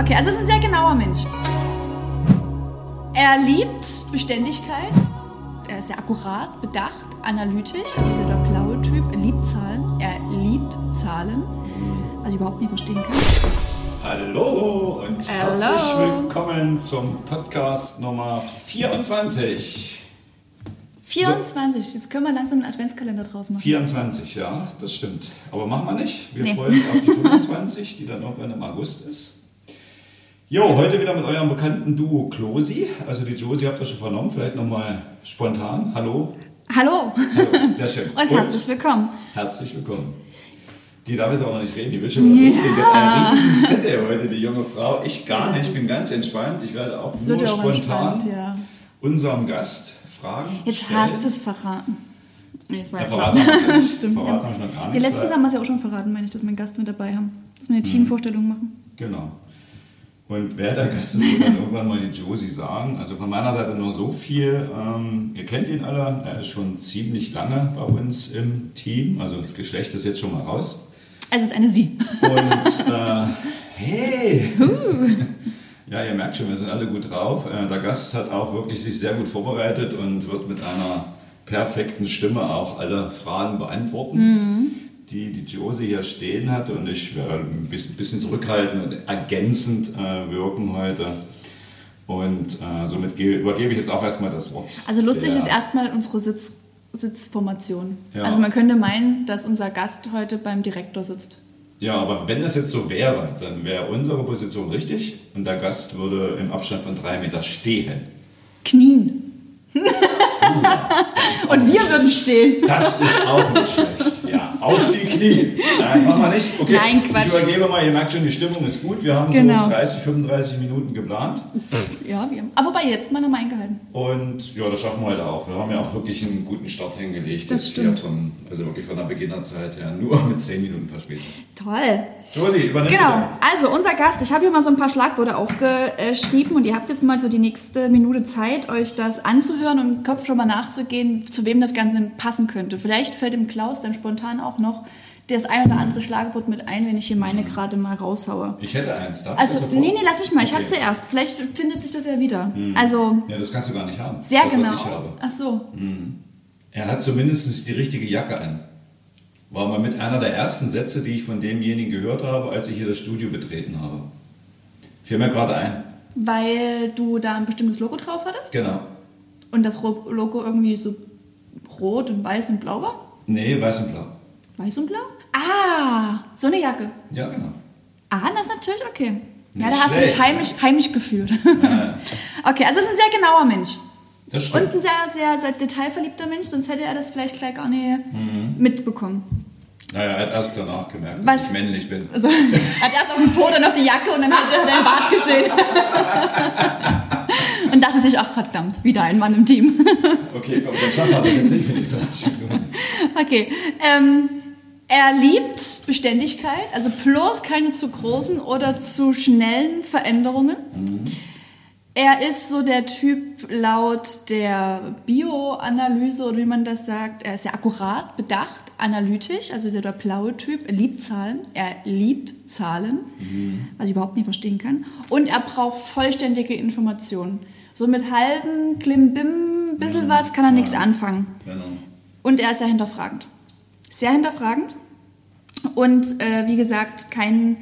Okay, also ist ein sehr genauer Mensch. Er liebt Beständigkeit. Er ist sehr akkurat, bedacht, analytisch. Also der blaue Typ. Er liebt Zahlen. Er liebt Zahlen. Was ich überhaupt nicht verstehen kann. Hallo und Hallo. herzlich willkommen zum Podcast Nummer 24. 24. Jetzt können wir langsam einen Adventskalender draus machen. 24, ja, das stimmt. Aber machen wir nicht. Wir Nee. freuen uns auf die 25, die dann irgendwann im August ist. Jo, heute wieder mit eurem bekannten Duo Klosi. Also die Josie habt ihr schon vernommen, vielleicht nochmal spontan. Hallo. Hallo Hallo, sehr schön. und herzlich willkommen. herzlich willkommen. Die darf jetzt aber noch nicht reden, die will schon wieder einen riesen Zettel heute, die junge Frau. Ich gar Ja, nicht, ich bin ganz entspannt. Ich werde auch nur ja auch spontan ja. unserem Gast Fragen Jetzt stellen. hast du es verraten. Das war Ja, ja, klar. Stimmt. Verraten Ja. habe ich noch gar Ja, nichts. letztes weil- haben wir es ja auch schon verraten, meine ich, dass wir einen Gast mit dabei haben. Dass wir eine Mhm. Teamvorstellung machen. Genau. Und wer der Gast ist, wird dann irgendwann mal die Josie sagen. Also von meiner Seite nur so viel. Ähm, ihr kennt ihn alle. Er ist schon ziemlich lange bei uns im Team. Also das Geschlecht ist jetzt schon mal raus. Also es ist eine Sie. Und äh, hey! Ja, ihr merkt schon, wir sind alle gut drauf. Äh, der Gast hat auch wirklich sich sehr gut vorbereitet und wird mit einer perfekten Stimme auch alle Fragen beantworten, die die Josie hier stehen hatte. Und ich werde ein bisschen, zurückhalten und ergänzend äh, wirken heute. Und äh, somit ge- übergebe ich jetzt auch erstmal das Wort. Also lustig ist erstmal unsere Sitz, Sitzformation. Ja. Also man könnte meinen, dass unser Gast heute beim Direktor sitzt. Ja, aber wenn das jetzt so wäre, dann wäre unsere Position richtig und der Gast würde im Abstand von drei Meter stehen. Knien. Und wir würden stehen. Das ist auch nicht schlecht. Ja, auf die Knie. Nein, machen wir nicht. Okay, Nein, Quatsch. Ich übergebe mal, ihr merkt schon, die Stimmung ist gut. Wir haben Genau. so 30, 35 Minuten geplant. Ja, wir. Aber wobei jetzt mal nochmal eingehalten. Und ja, das schaffen wir heute auch. Wir haben ja auch wirklich einen guten Start hingelegt. Das stimmt. Von, also wirklich von der Beginnerzeit her. Nur mit 10 Minuten Verspätung. Toll. Josie, übernimm Genau. bitte. Also unser Gast, ich habe hier mal so ein paar Schlagworte aufgeschrieben und ihr habt jetzt mal so die nächste Minute Zeit, euch das anzuhören und im Kopf schon mal nachzugehen, zu wem das Ganze passen könnte. Vielleicht fällt dem Klaus dann spontan auch noch das ein oder andere Schlagwort mit ein, wenn ich hier meine gerade mal raushaue. Ich hätte eins. Darf ich Also, nee, nee, lass mich mal. Ich Okay. habe zuerst. Vielleicht findet sich das ja wieder. Also, Ja, das kannst du gar nicht haben. sehr das, genau. Ich. Ach so. Er hat zumindest die richtige Jacke an. War mal mit einer der ersten Sätze, die ich von demjenigen gehört habe, als ich hier das Studio betreten habe. Fiel mir gerade ein. Weil du da ein bestimmtes Logo drauf hattest Genau. und das Logo irgendwie so rot und weiß und blau war? Nee, weiß und blau. Weiß und blau? Ah, so eine Jacke. Ja, genau. Ah, das ist natürlich okay. Ja, Nicht da hast du dich heimisch, heimisch gefühlt. Ja, okay, also es ist ein sehr genauer Mensch. das Und stimmt. ein sehr, sehr, sehr detailverliebter Mensch, sonst hätte er das vielleicht gleich gar nicht mitbekommen. Naja, er hat erst danach gemerkt, Was? dass ich männlich bin. Also, er hat erst auf den Po, dann auf die Jacke und dann hat er dein Bart gesehen. und dachte sich, ach verdammt, wieder ein Mann im Team. Okay, komm, dann schaffen wir das jetzt nicht für die 30 Minuten. Okay, ähm, er liebt Beständigkeit, also bloß keine zu großen oder zu schnellen Veränderungen. Er ist so der Typ laut der Bioanalyse oder wie man das sagt, er ist sehr akkurat, bedacht, analytisch, also der blaue Typ, er liebt Zahlen, er liebt Zahlen, was ich überhaupt nicht verstehen kann. Und er braucht vollständige Informationen. So mit halben Klimbim, bisschen was, kann er nichts anfangen. Genau. Und er ist sehr hinterfragend. Sehr hinterfragend. Und äh, wie gesagt, kein,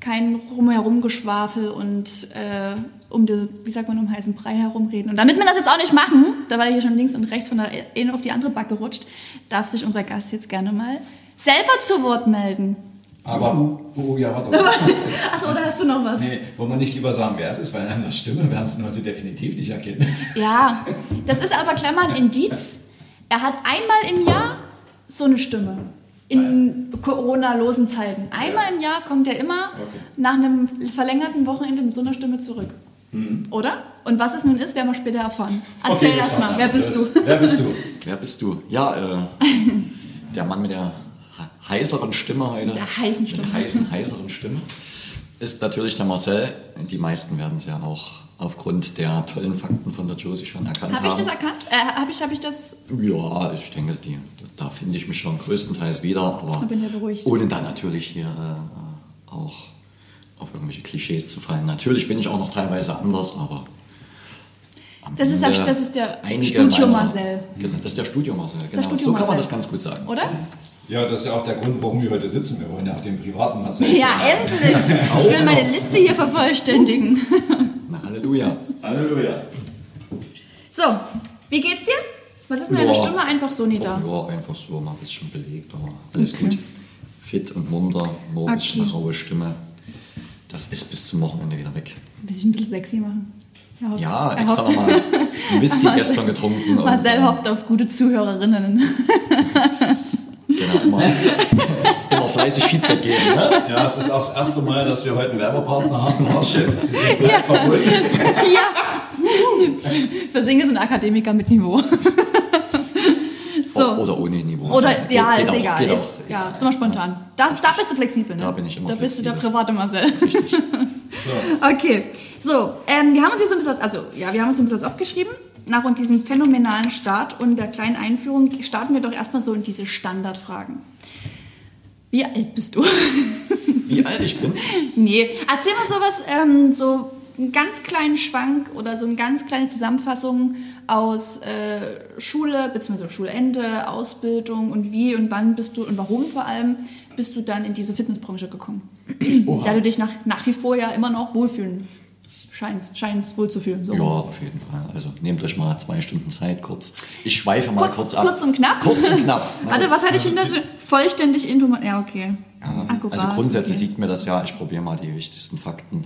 kein Rumherumgeschwafel und äh, um die, wie sagt man, um heißen Brei herumreden. Und damit wir das jetzt auch nicht machen, da war er hier schon links und rechts von der eine auf die andere Backe rutscht, darf sich unser Gast jetzt gerne mal selber zu Wort melden. Aber, oh ja, warte. Achso, oder hast du noch was? nee, wollen wir nicht lieber sagen, wer es ist, weil an der Stimme werden es Leute definitiv nicht erkennen. Ja, das ist aber ein Indiz. Er hat einmal im Jahr so eine Stimme. In Corona-losen Zeiten. Einmal im Jahr kommt er immer Okay. nach einem verlängerten Wochenende mit so einer Stimme zurück. Oder? Und was es nun ist, werden wir später erfahren. Erzähl Okay, erst mal, wer bist du? das- Wer bist du? Wer bist du? Ja, äh, der Mann mit der he- heiseren Stimme heute. Der heißen Mit Stimme. der heißen, heiseren Stimme. Ist natürlich der Marcel. Die meisten werden es ja auch aufgrund der tollen Fakten von der Josie schon erkannt Habe ich haben. das erkannt? Äh, Habe ich, hab ich das? Ja, ich denke, die, da finde ich mich schon größtenteils wieder. Aber ja beruhigt. ohne dann natürlich hier äh, auch auf irgendwelche Klischees zu fallen. Natürlich bin ich auch noch teilweise anders, aber. Das ist der- das ist der Studio meiner- Marcel. Genau, das ist der Studio Marcel. Genau. Studio so kann man Marcel. das ganz gut sagen. Oder? Ja, das ist ja auch der Grund, warum wir heute sitzen. Wir wollen ja auch den privaten Marcel. Ja, endlich! Ich will meine Liste hier vervollständigen. Na, Halleluja. Halleluja. So, wie geht's dir? Was ist mit deiner Ja. Stimme einfach so nieder? Ja, einfach so mal ein bisschen belegt, aber alles Okay. gut. Fit und munter, nur ein bisschen Okay. raue Stimme. Das ist bis zum Wochenende wieder weg. Will ich ein bisschen sexy machen? Hofft, Ja, extra nochmal einen Whisky Marcel- gestern getrunken. und, Marcel ähm, hofft auf gute Zuhörerinnen. Genau, immer, immer fleißig Feedback geben. Ne? Ja, es ist auch das erste Mal, dass wir heute einen Werbepartner haben. Marshall. Sie sind gleich verbunden. ja! Für Singen sind Akademiker mit Niveau. So. Oder ohne Niveau. Oder, Geht- ja, geht ist auch, egal. Ist, auch. ja, ist immer spontan. Da, da bist du flexibel, ne? Da bin ich immer Da bist du der flexibel. private Marcel. Richtig. Okay, so, ähm, wir haben uns hier so ein bisschen, also ja, wir haben uns ein bisschen aufgeschrieben. Nach und diesem phänomenalen Start und der kleinen Einführung starten wir doch erstmal so in diese Standardfragen. Wie alt bist du? Wie alt ich bin? nee, erzähl mal sowas, ähm, so einen ganz kleinen Schwank oder so eine ganz kleine Zusammenfassung aus äh, Schule bzw. Schulende, Ausbildung und wie und wann bist du und warum vor allem bist du dann in diese Fitnessbranche gekommen? Da du dich nach, nach wie vor ja immer noch wohlfühlen scheinst, scheinst wohlzufühlen. So. Ja, auf jeden Fall. Also nehmt euch mal zwei Stunden Zeit kurz. Ich schweife mal Kurz, kurz, ab. kurz und knapp? Kurz und knapp. Warte, was hatte ich in der vollständig informiert? Ja, okay. Akkurat. Also grundsätzlich okay. liegt mir das ja, ich probiere mal die wichtigsten Fakten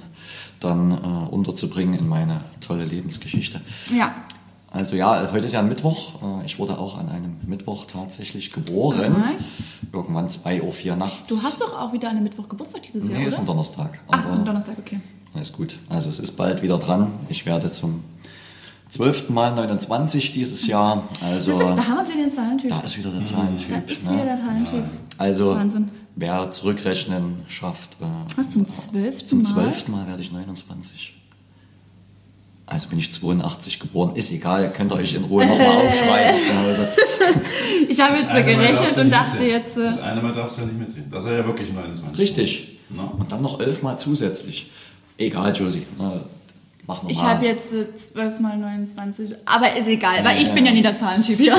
dann äh, unterzubringen in meine tolle Lebensgeschichte. Ja. Also ja, heute ist ja ein Mittwoch. Äh, Ich wurde auch an einem Mittwoch tatsächlich geboren. Aha. Irgendwann 2.04 Uhr nachts. Du hast doch auch wieder an einem Mittwoch Geburtstag dieses Jahr, Nee, ist ein Donnerstag. Ach, am Donnerstag, okay. Alles gut. Also es ist bald wieder dran. Ich werde zum 12. Mal 29 dieses Jahr. Also da haben wir wieder den Zahlentyp. da ist wieder der Zahlentyp. Da ist ne? wieder der Zahlentyp. Also Wahnsinn. wer zurückrechnen schafft, äh, Was, zum zwölften zum Mal? 12. Mal werde ich 29. Also bin ich 82 geboren. Ist egal, könnt ihr euch in Ruhe nochmal aufschreiben zu Hause. Ich habe jetzt so Mal gerechnet und dachte jetzt... Äh, Das eine Mal darfst du ja nicht mitziehen. Das ist ja wirklich 29. Richtig. Na? Und dann noch elfmal zusätzlich. Egal, Josie. Mach ich habe jetzt äh, 12 mal 29, aber ist egal, weil ich bin ja nie der Zahlentyp hier.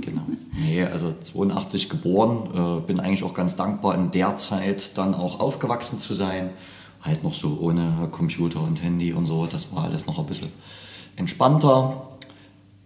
Genau. Nee, also 82 geboren, äh, bin eigentlich auch ganz dankbar, in der Zeit dann auch aufgewachsen zu sein. Halt noch so ohne Computer und Handy und so, das war alles noch ein bisschen entspannter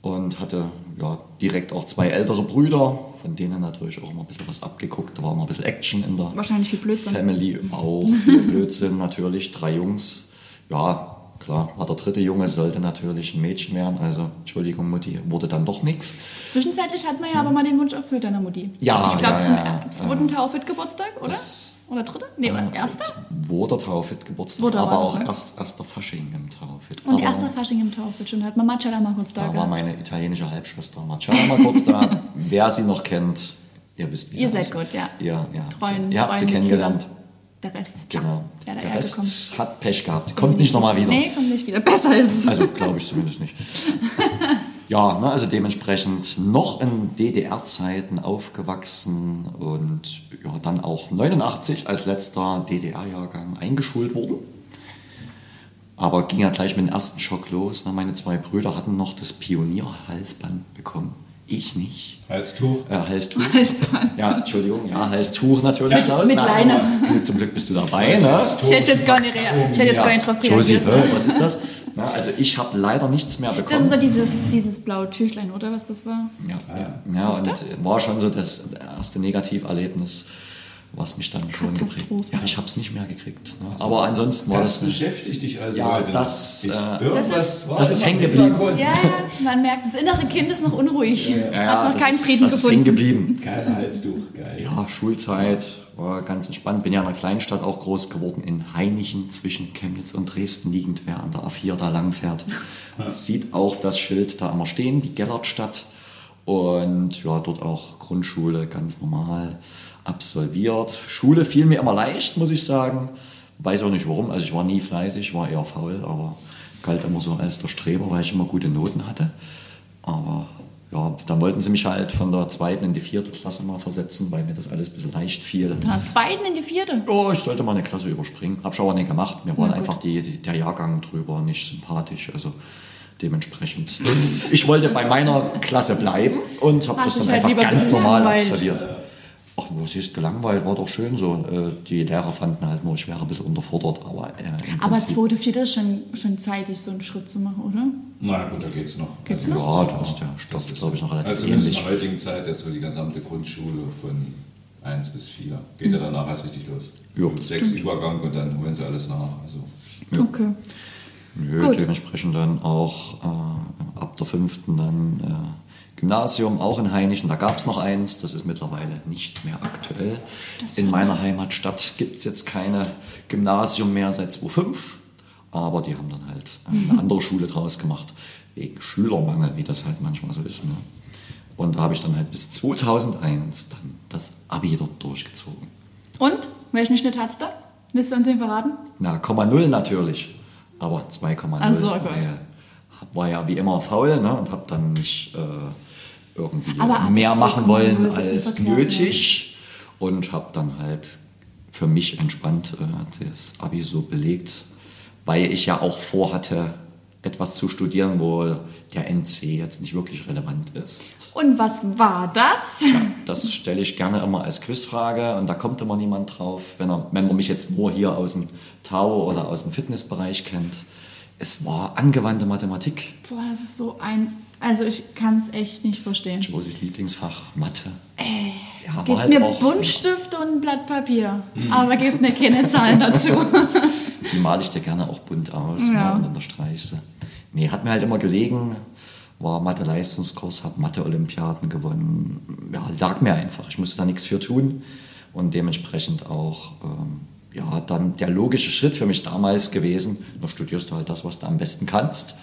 und hatte ja, direkt auch zwei ältere Brüder, von denen natürlich auch immer ein bisschen was abgeguckt. Da war immer ein bisschen Action in der Wahrscheinlich viel Blödsinn. Family auch, viel Blödsinn natürlich, drei Jungs. Ja, klar, war der dritte Junge, sollte natürlich ein Mädchen werden, also Entschuldigung Mutti, wurde dann doch nichts. Zwischenzeitlich hat man ja aber mal den Wunsch erfüllt deiner Mutti. Ja, Ich glaube ja, zum ja, äh, zweiten Taufit-Geburtstag, oder? Das- oder dritter? Nee, oder erster? Zweiter Taufit Geburtstag, Zweiter aber war auch erst, erster Fasching im Taufit. Und aber erster Fasching im Taufit, schon hat Mama Marcella mal kurz da Da war meine italienische Halbschwester Marciana mal kurz da. Wer sie noch kennt, ihr wisst wie Ihr seid gut, ja. Ihr, ihr habt Treuen, sie, ihr habt sie kennengelernt. Mitglieder. Der Rest, Genau. da Der hergekommen. Rest hat Pech gehabt. Kommt nicht nochmal wieder. Nee, kommt nicht wieder. Besser ist es. Also glaube ich zumindest nicht. Ja, ne, also dementsprechend noch in DDR-Zeiten aufgewachsen und ja, dann auch 89 als letzter DDR-Jahrgang eingeschult worden. Aber ging ja gleich mit dem ersten Schock los. Ne? Meine zwei Brüder hatten noch das Pionier-Halsband bekommen. Ich nicht. Halstuch. Äh, Halstuch. Halsband. Ja, Entschuldigung, ja, Halstuch natürlich, Klaus. mit Leine. Du, zum Glück bist du dabei, ne? Ich hätte jetzt gar nicht, rea- ich hätte jetzt gar nicht drauf Josie, reagiert. hä, was ist das? Na, also ich habe leider nichts mehr bekommen. Das ist so dieses, dieses blaue Tüchlein, oder was das war? Ja, ja. ja und war schon so das erste Negativerlebnis, was mich dann schon geprägt Katastrophe. Ja, ich habe es nicht mehr gekriegt. Ne? Aber ansonsten war Das das. beschäftigt dich also Ja, heute. das, noch. äh, Das ist- das ist hängen geblieben. Ja, man merkt, das innere Kind ist noch unruhig. Ja, Hat noch keinen ist, Frieden das ist hängen gefunden. geblieben. Kein Halstuch, geil. Ja, Schulzeit war ganz entspannt. Bin ja in einer Kleinstadt auch groß geworden, in Heinichen zwischen Chemnitz und Dresden liegend. Wer an der A4 da lang fährt, sieht auch das Schild da immer stehen, die Gellertstadt. Und ja, dort auch Grundschule ganz normal absolviert. Schule fiel mir immer leicht, muss ich sagen. Weiß auch nicht warum. Also ich war nie fleißig, war eher faul, aber galt immer so als der Streber, weil ich immer gute Noten hatte. Aber ja, dann wollten sie mich halt von der zweiten in die vierte Klasse mal versetzen, weil mir das alles ein bisschen leicht fiel. Von der zweiten in die vierte. Oh, ich sollte mal eine Klasse überspringen. Hab ich aber nicht gemacht. Mir war einfach die, die, der Jahrgang drüber nicht sympathisch. Also dementsprechend. Ich wollte bei meiner Klasse bleiben und habe das dann halt einfach ganz normal absolviert. Ach, was ist gelangweilt, war doch schön so. Äh, Die Lehrer fanden halt nur, ich wäre ein bisschen unterfordert, aber äh, Aber zweite, vierte ist schon, schon zeitig, so einen Schritt zu machen, oder? Na gut, da geht's noch. Geht's Also, noch? Ja, da ist der Stoff, glaube ich, noch relativ Also zumindest in der heutigen Zeit, jetzt so die gesamte Grundschule von 1 bis 4. Geht ja danach erst richtig los. Ja. 5, 6 Übergang und dann holen sie alles nach. Also, Okay. Nö, Gut. dementsprechend dann auch äh, ab der fünften dann äh, Gymnasium, auch in Heinichen. Da gab es noch eins, das ist mittlerweile nicht mehr aktuell. In meiner Heimatstadt gibt es jetzt keine Gymnasium mehr seit 2005, aber die haben dann halt eine andere Schule draus gemacht, wegen Schülermangel, wie das halt manchmal so ist. Ne? Und da habe ich dann halt bis 2001 dann das Abi dort durchgezogen. Und? Welchen Schnitt hat's da? Willst du uns den verraten? Na, Komma Null natürlich, aber 2,0. Ach so, Gott. weil war ja wie immer faul ne, und habe dann nicht äh, irgendwie mehr 2,0 machen wollen als ne? nötig und habe dann halt für mich entspannt äh, das Abi so belegt, weil ich ja auch vorhatte, etwas zu studieren, wo der NC jetzt nicht wirklich relevant ist. Und was war das? Das stelle ich gerne immer als Quizfrage und da kommt immer niemand drauf, wenn, er, wenn man mich jetzt nur hier aus dem Tau oder aus dem Fitnessbereich kennt. Es war angewandte Mathematik. Boah, das ist so ein. Also, ich kann es echt nicht verstehen. Josis Lieblingsfach, Mathe. Äh, Ja, gebt halt mir auch- Buntstift und ein Blatt Papier. Aber gebt mir keine Zahlen dazu. Die male ich dir gerne auch bunt aus Ja. ne, und unterstreiche sie. Nee, hat mir halt immer gelegen, war Mathe-Leistungskurs, habe Mathe-Olympiaden gewonnen. Ja, lag mir einfach. Ich musste da nichts für tun und dementsprechend auch, ähm, ja, dann der logische Schritt für mich damals gewesen, da studierst du halt das, was du am besten kannst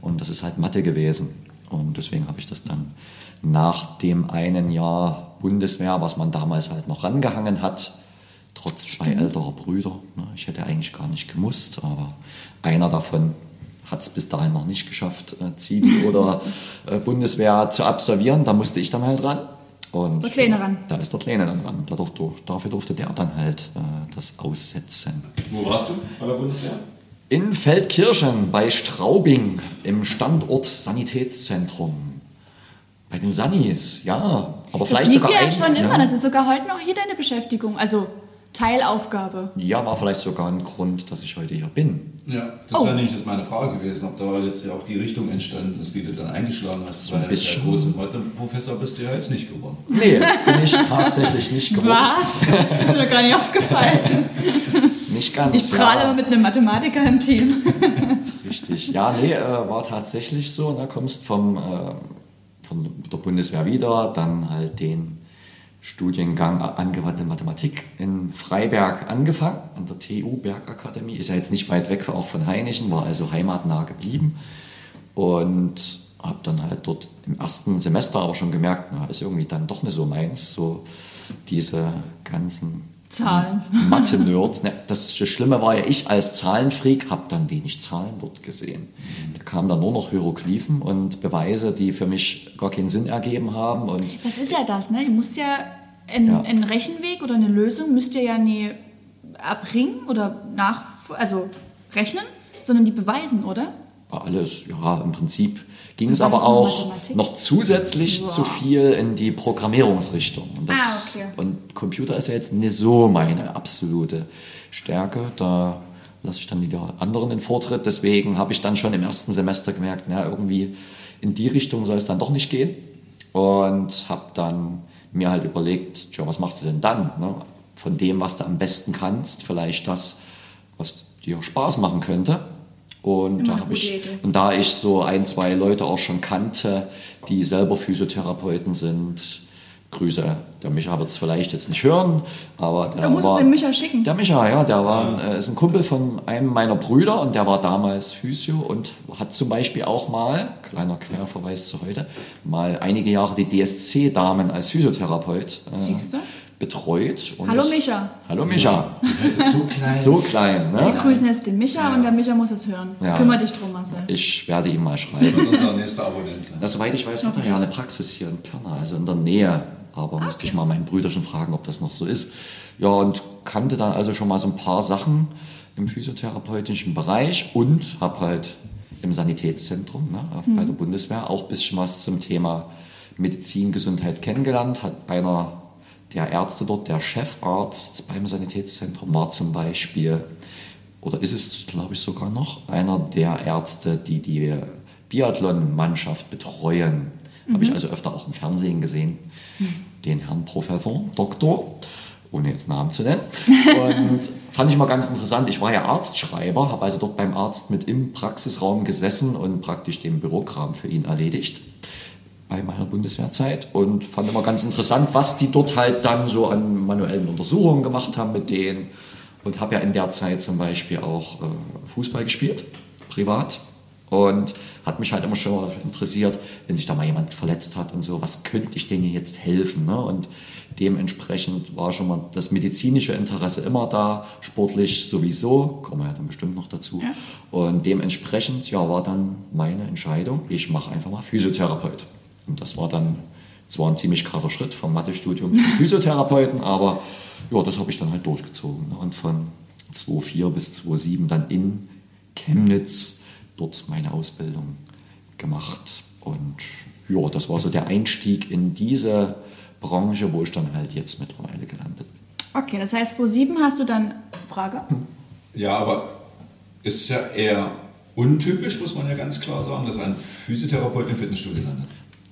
und das ist halt Mathe gewesen. Und deswegen habe ich das dann nach dem einen Jahr Bundeswehr, was man damals halt noch rangehangen hat, trotz zwei älterer Brüder. ne, Ich hätte eigentlich gar nicht gemusst, aber einer davon hat es bis dahin noch nicht geschafft, äh, Zivi oder äh, Bundeswehr zu absolvieren. Da musste ich dann halt ran. Und der Kleine ran. Da ist der Kleine dann ran. Da durfte, dafür durfte der dann halt äh, das aussetzen. wo warst du bei der Bundeswehr? In Feldkirchen bei Straubing im Standort Sanitätszentrum. Bei den Sannis, ja. Aber Das vielleicht liegt sogar ja ein, schon immer. ja. Das ist sogar heute noch hier deine Beschäftigung. Also Teilaufgabe. Ja, war vielleicht sogar ein Grund, dass ich heute hier bin. Ja, das Oh. wäre nämlich jetzt meine Frage gewesen, ob da jetzt ja auch die Richtung entstanden ist, die du dann eingeschlagen hast. So ein bisschen. Der große Mathe-Professor bist du ja jetzt nicht geworden. Nee, bin ich tatsächlich nicht geworden. Was? Ist mir doch gar nicht aufgefallen. Nicht ganz. Ich prahle ja. immer mit einem Mathematiker im Team. Richtig. Ja, nee, äh, war tatsächlich so. Ne? Kommst vom, äh, von der Bundeswehr wieder, dann halt den Studiengang Angewandte Mathematik in Freiberg angefangen, an der TU Bergakademie. Ist ja jetzt nicht weit weg auch von Heinichen, war also heimatnah geblieben. Und habe dann halt dort im ersten Semester aber schon gemerkt, na, ist irgendwie dann doch nicht so meins, so diese ganzen Zahlen. Mathe-Nerds. Ne, das Schlimme war ja, ich als Zahlenfreak habe dann wenig Zahlen dort gesehen. Da kamen dann nur noch Hieroglyphen und Beweise, die für mich gar keinen Sinn ergeben haben. Und Das ist ja das, ne? Ihr müsst ja einen, Ja. einen Rechenweg oder eine Lösung müsst ihr ja nie erbringen oder nach, also rechnen, sondern die beweisen, oder? War alles, ja, im Prinzip ging es aber auch Mathematik? noch zusätzlich Wow. zu viel in die Programmierungsrichtung. Und, das, Ah, okay. und Computer ist ja jetzt nicht so meine absolute Stärke. Da lasse ich dann wieder anderen den Vortritt. Deswegen habe ich dann schon im ersten Semester gemerkt, na, irgendwie in die Richtung soll es dann doch nicht gehen. Und habe dann mir halt überlegt, tja, was machst du denn dann? Ne? Von dem, was du am besten kannst, vielleicht das, was dir Spaß machen könnte. Und Immer da habe ich, Idee. und da ich so ein, zwei Leute auch schon kannte, die selber Physiotherapeuten sind, Grüße. Der Micha wird es vielleicht jetzt nicht hören, aber der Da musst du war, den Micha schicken. Der Micha, ja, der war, äh, ist ein Kumpel von einem meiner Brüder und der war damals Physio und hat zum Beispiel auch mal, kleiner Querverweis zu heute, mal einige Jahre die DSC-Damen als Physiotherapeut äh, Siehst du? Betreut. Und Hallo Micha. Hallo Micha. So klein. So klein, Wir ne? grüßen jetzt den Micha und der Micha muss es hören. Ja. Kümmer dich drum, Marcel. Ich werde ihm mal schreiben. unser nächster Abonnent soweit ich weiß, hat er ja eine Praxis hier in Pirna, also in der Nähe. Aber musste ich mal meinen Brüderchen fragen, ob das noch so ist. Ja, und kannte dann also schon mal so ein paar Sachen im physiotherapeutischen Bereich und habe halt im Sanitätszentrum ne, auf, bei der Bundeswehr auch ein bisschen was zum Thema Medizin, Gesundheit kennengelernt. Hat einer der Ärzte dort, der Chefarzt beim Sanitätszentrum, war zum Beispiel, oder ist es, glaube ich, sogar noch, einer der Ärzte, die die Biathlon-Mannschaft betreuen. Habe ich also öfter auch im Fernsehen gesehen. Den Herrn Professor, Doktor, ohne jetzt Namen zu nennen. Und fand ich mal ganz interessant. Ich war ja Arztschreiber, habe also dort beim Arzt mit im Praxisraum gesessen und praktisch den Bürokram für ihn erledigt bei meiner Bundeswehrzeit und fand immer ganz interessant, was die dort halt dann so an manuellen Untersuchungen gemacht haben mit denen. Und habe ja in der Zeit zum Beispiel auch äh, Fußball gespielt, privat. Und hat mich halt immer schon interessiert, wenn sich da mal jemand verletzt hat und so, was könnte ich denen jetzt helfen? Ne? Und dementsprechend war schon mal das medizinische Interesse immer da, sportlich sowieso, kommen wir ja dann bestimmt noch dazu. Ja. Und dementsprechend ja, war dann meine Entscheidung, ich mache einfach mal Physiotherapeut. Und das war dann zwar ein ziemlich krasser Schritt vom Mathestudium zum Physiotherapeuten, aber ja, das habe ich dann halt durchgezogen. ne? Und von 2004 bis 2007 dann in Chemnitz dort meine Ausbildung gemacht. Und ja, das war so der Einstieg in diese Branche, wo ich dann halt jetzt mittlerweile gelandet bin. Okay, das heißt, 2007 hast du dann Frage? Ja, aber ist ja eher untypisch, muss man ja ganz klar sagen, dass ein Physiotherapeut im Fitnessstudio landet.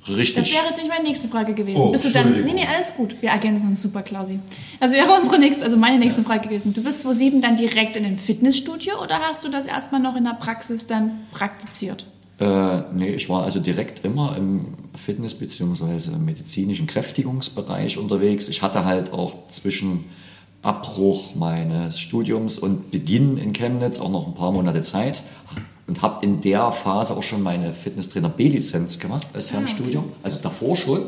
Richtig. Das wäre jetzt nicht meine nächste Frage gewesen. Oh, bist du dann. Nee, nee, alles gut. Wir ergänzen uns super, Klausi. Das wäre unsere nächste, also meine nächste Frage gewesen. Du bist 2007 dann direkt in ein Fitnessstudio oder hast du das erstmal noch in der Praxis dann praktiziert? Äh, nee, ich war also direkt immer im Fitness- bzw. medizinischen Kräftigungsbereich unterwegs. Ich hatte halt auch zwischen Abbruch meines Studiums und Beginn in Chemnitz auch noch ein paar Monate Zeit und habe in der Phase auch schon meine Fitnesstrainer B-Lizenz gemacht als Fernstudium, also davor schon,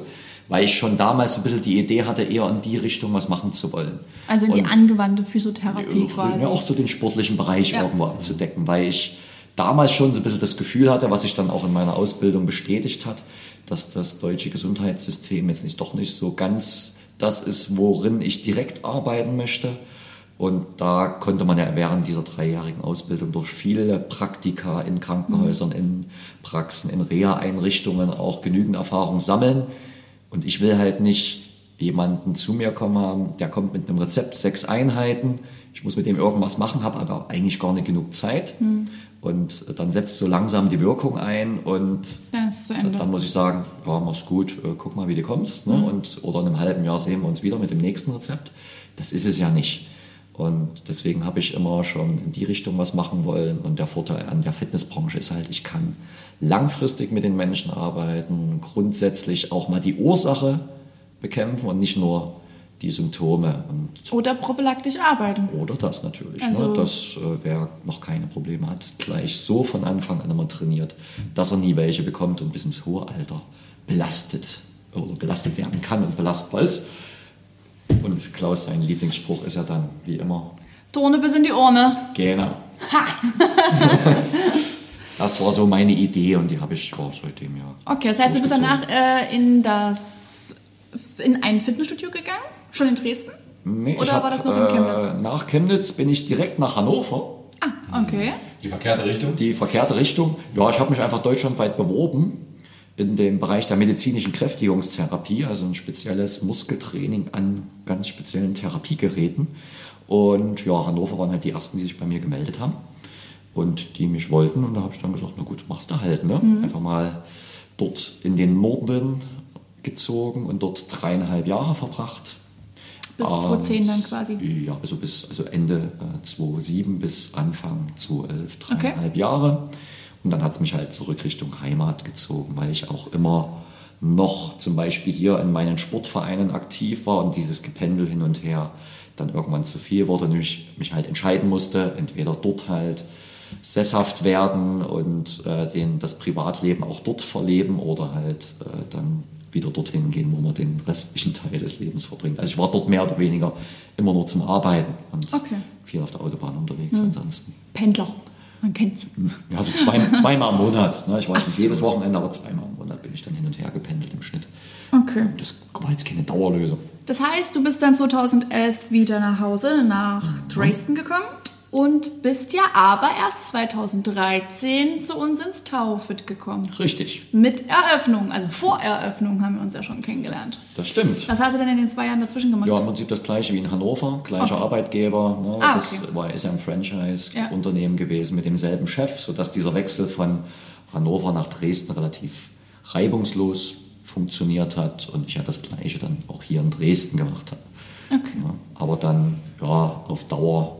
weil ich schon damals so ein bisschen die Idee hatte, eher in die Richtung was machen zu wollen. Also in die Und- angewandte Physiotherapie ja, quasi. auch so den sportlichen Bereich Ja. irgendwo abzudecken, weil ich damals schon so ein bisschen das Gefühl hatte, was sich dann auch in meiner Ausbildung bestätigt hat, dass das deutsche Gesundheitssystem jetzt nicht doch nicht so ganz das ist, worin ich direkt arbeiten möchte. Und da konnte man ja während dieser dreijährigen Ausbildung durch viele Praktika in Krankenhäusern, in Praxen, in Reha-Einrichtungen auch genügend Erfahrung sammeln. Und ich will halt nicht jemanden zu mir kommen haben, der kommt mit einem Rezept, sechs Einheiten, ich muss mit dem irgendwas machen, habe aber eigentlich gar nicht genug Zeit. Und dann setzt so langsam die Wirkung ein und Dann dann muss ich sagen, ja, mach's gut, äh, guck mal, wie du kommst. Ne? Und, oder in einem halben Jahr sehen wir uns wieder mit dem nächsten Rezept. Das ist es ja nicht. Und deswegen habe ich immer schon in die Richtung was machen wollen. Und der Vorteil an der Fitnessbranche ist halt, ich kann langfristig mit den Menschen arbeiten, grundsätzlich auch mal die Ursache bekämpfen und nicht nur die Symptome. Und Oder prophylaktisch arbeiten. oder das natürlich, Also- ne? dass äh, wer noch keine Probleme hat, gleich so von Anfang an immer trainiert, dass er nie welche bekommt und bis ins hohe Alter belastet oder belastet werden kann und belastbar ist. Und Klaus, sein Lieblingsspruch ist ja dann, wie immer, Turne bis in die Urne. genau. das war so meine Idee und die habe ich ja, seitdem ja. Okay, das heißt, du bist danach äh, in das in ein Fitnessstudio gegangen? Schon in Dresden? Nee, ich Oder hab, war das noch in äh, Chemnitz? Nach Chemnitz bin ich direkt nach Hannover. Ah, okay. Die verkehrte Richtung? die verkehrte Richtung. Ja, ich habe mich einfach deutschlandweit beworben in dem Bereich der medizinischen Kräftigungstherapie, also ein spezielles Muskeltraining an ganz speziellen Therapiegeräten. Und ja, Hannover waren halt die ersten, die sich bei mir gemeldet haben und die mich wollten. Und da habe ich dann gesagt, na gut, machst du halt. Ne? Einfach mal dort in den Norden gezogen und dort dreieinhalb Jahre verbracht. Bis Und, 2010 dann quasi. Ja, also bis also Ende äh, 2007 bis Anfang 2011, dreieinhalb Okay. Jahre. Und dann hat es mich halt zurück Richtung Heimat gezogen, weil ich auch immer noch zum Beispiel hier in meinen Sportvereinen aktiv war und dieses Gependel hin und her dann irgendwann zu viel wurde und ich mich halt entscheiden musste, entweder dort halt sesshaft werden und äh, den, das Privatleben auch dort verleben oder halt äh, dann wieder dorthin gehen, wo man den restlichen Teil des Lebens verbringt. Also ich war dort mehr oder weniger immer nur zum Arbeiten und Okay. viel auf der Autobahn unterwegs ansonsten. Pendler. Man kennt's. Ja, also zwei, zweimal im Monat. Ne? Ich war Ach nicht so. jedes Wochenende, aber zweimal im Monat bin ich dann hin und her gependelt im Schnitt. Okay. Das war jetzt keine Dauerlösung. Das heißt, du bist dann 2011 wieder nach Hause, nach Dresden gekommen und bist ja aber erst 2013 zu uns ins Taufit gekommen. Richtig, Mit Eröffnung, also vor Eröffnung haben wir uns ja schon kennengelernt. das stimmt. Was hast du denn in den zwei Jahren dazwischen gemacht? Ja, im Prinzip das gleiche wie in Hannover, gleicher Okay. Arbeitgeber. Ne? Ah, das okay. war ist ja ein Ja. Franchise-Unternehmen gewesen mit demselben Chef, sodass dieser Wechsel von Hannover nach Dresden relativ reibungslos funktioniert hat und ich ja das gleiche dann auch hier in Dresden gemacht habe. Okay. Ja, aber dann ja auf Dauer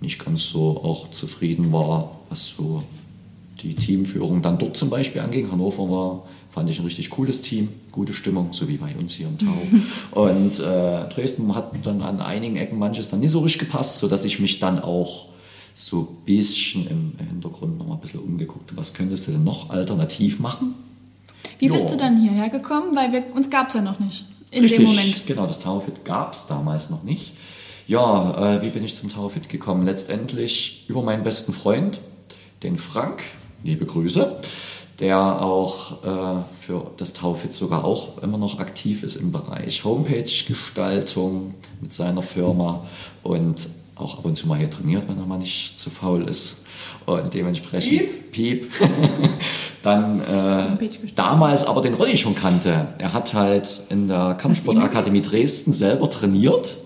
nicht ganz so auch zufrieden war, was so die Teamführung dann dort zum Beispiel anging. Hannover war, fand ich ein richtig cooles Team, gute Stimmung, so wie bei uns hier im Tau. Und äh, Dresden hat dann an einigen Ecken manches dann nicht so richtig gepasst, sodass ich mich dann auch so ein bisschen im Hintergrund noch mal ein bisschen umgeguckt habe. Was könntest du denn noch alternativ machen? Wie bist Ja. du dann hierher gekommen? Weil wir, uns gab es ja noch nicht in Richtig, dem Moment. genau, das Taufit gab es damals noch nicht. Ja, äh, wie bin ich zum Taufit gekommen? Letztendlich über meinen besten Freund, den Frank, liebe Grüße, der auch äh, für das Taufit sogar auch immer noch aktiv ist im Bereich Homepage-Gestaltung mit seiner Firma und auch ab und zu mal hier trainiert, wenn er mal nicht zu faul ist. Und dementsprechend Piep. Dann äh, damals aber den Ronny schon kannte. Er hat halt in der Kampfsportakademie Dresden selber trainiert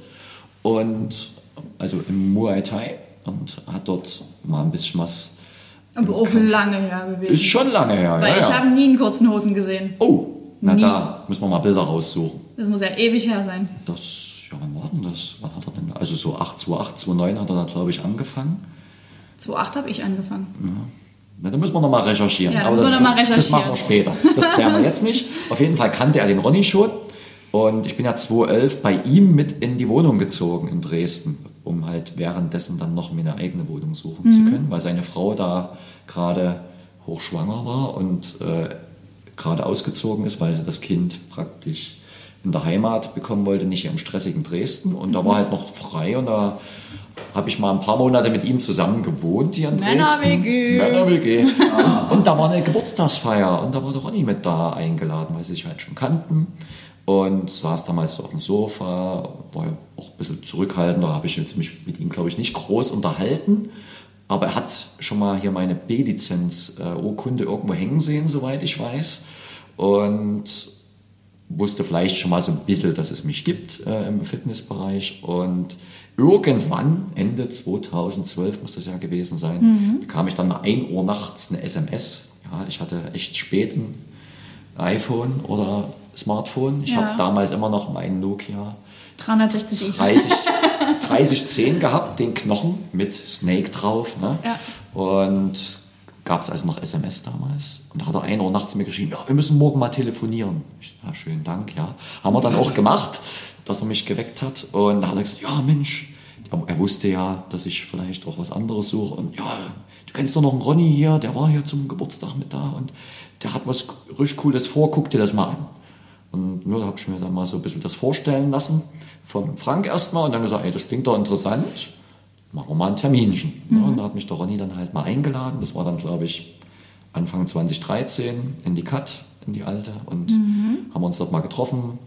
und also im Muay Thai und hat dort mal ein bisschen was. Aber auch lange her gewesen. Ist schon lange her, Weil ja, ich ja. habe nie in kurzen Hosen gesehen. Oh, na Nie. da müssen wir mal Bilder raussuchen. Das muss ja ewig her sein. Das, ja, wann war denn das? Wann hat er denn? Also so 8, 2008, 2009 hat er da, glaube ich, angefangen. 2008 habe ich angefangen. Na, da müssen wir nochmal recherchieren. Ja, Aber das, noch mal das, das machen wir recherchieren. später. Das klären wir jetzt nicht. Auf jeden Fall kannte er den Ronny schon. Und ich bin ja 2011 bei ihm mit in die Wohnung gezogen in Dresden, um halt währenddessen dann noch mir eine eigene Wohnung suchen zu können, weil seine Frau da gerade hochschwanger war und äh, gerade ausgezogen ist, weil sie das Kind praktisch in der Heimat bekommen wollte, nicht hier im stressigen Dresden. Und da war halt noch frei und da habe ich mal ein paar Monate mit ihm zusammen gewohnt hier in Dresden. Männer-WG. Männer-WG. Und da war eine Geburtstagsfeier und da war der Ronny mit da eingeladen, weil sie sich halt schon kannten. Und saß damals so auf dem Sofa, war ja auch ein bisschen zurückhaltend, da habe ich jetzt mich mit ihm, glaube ich, nicht groß unterhalten. Aber er hat schon mal hier meine B-Lizenz-Urkunde irgendwo hängen sehen, soweit ich weiß. Und wusste vielleicht schon mal so ein bisschen, dass es mich gibt äh, im Fitnessbereich. Und irgendwann, Ende 2012 muss das ja gewesen sein, bekam ich dann mal 1 Uhr nachts eine SMS. Ja, ich hatte echt spät ein iPhone oder Smartphone. Ich Ja. habe damals immer noch meinen Nokia 360i. 30, 3010 gehabt, den Knochen mit Snake drauf. Ne? Ja. Und gab es also noch SMS damals. Und da hat er einer Uhr nachts mir geschrieben, ja, wir müssen morgen mal telefonieren. Ich, ja, schönen Dank, ja. Haben wir dann auch gemacht, dass er mich geweckt hat. Und da hat er gesagt, ja Mensch, er- er wusste ja, dass ich vielleicht auch was anderes suche. Und ja, du kennst doch noch einen Ronny hier, der war hier zum Geburtstag mit da und der hat was richtig Cooles vor, guck dir das mal an. Und nur da habe ich mir dann mal so ein bisschen das vorstellen lassen. Vom Frank erstmal und dann gesagt, ey, das klingt doch interessant. Machen wir mal ein Terminchen. Ja, und da hat mich der Ronny dann halt mal eingeladen. Das war dann, glaube ich, Anfang 2013 in die Cut, in die alte. Und haben uns dort mal getroffen.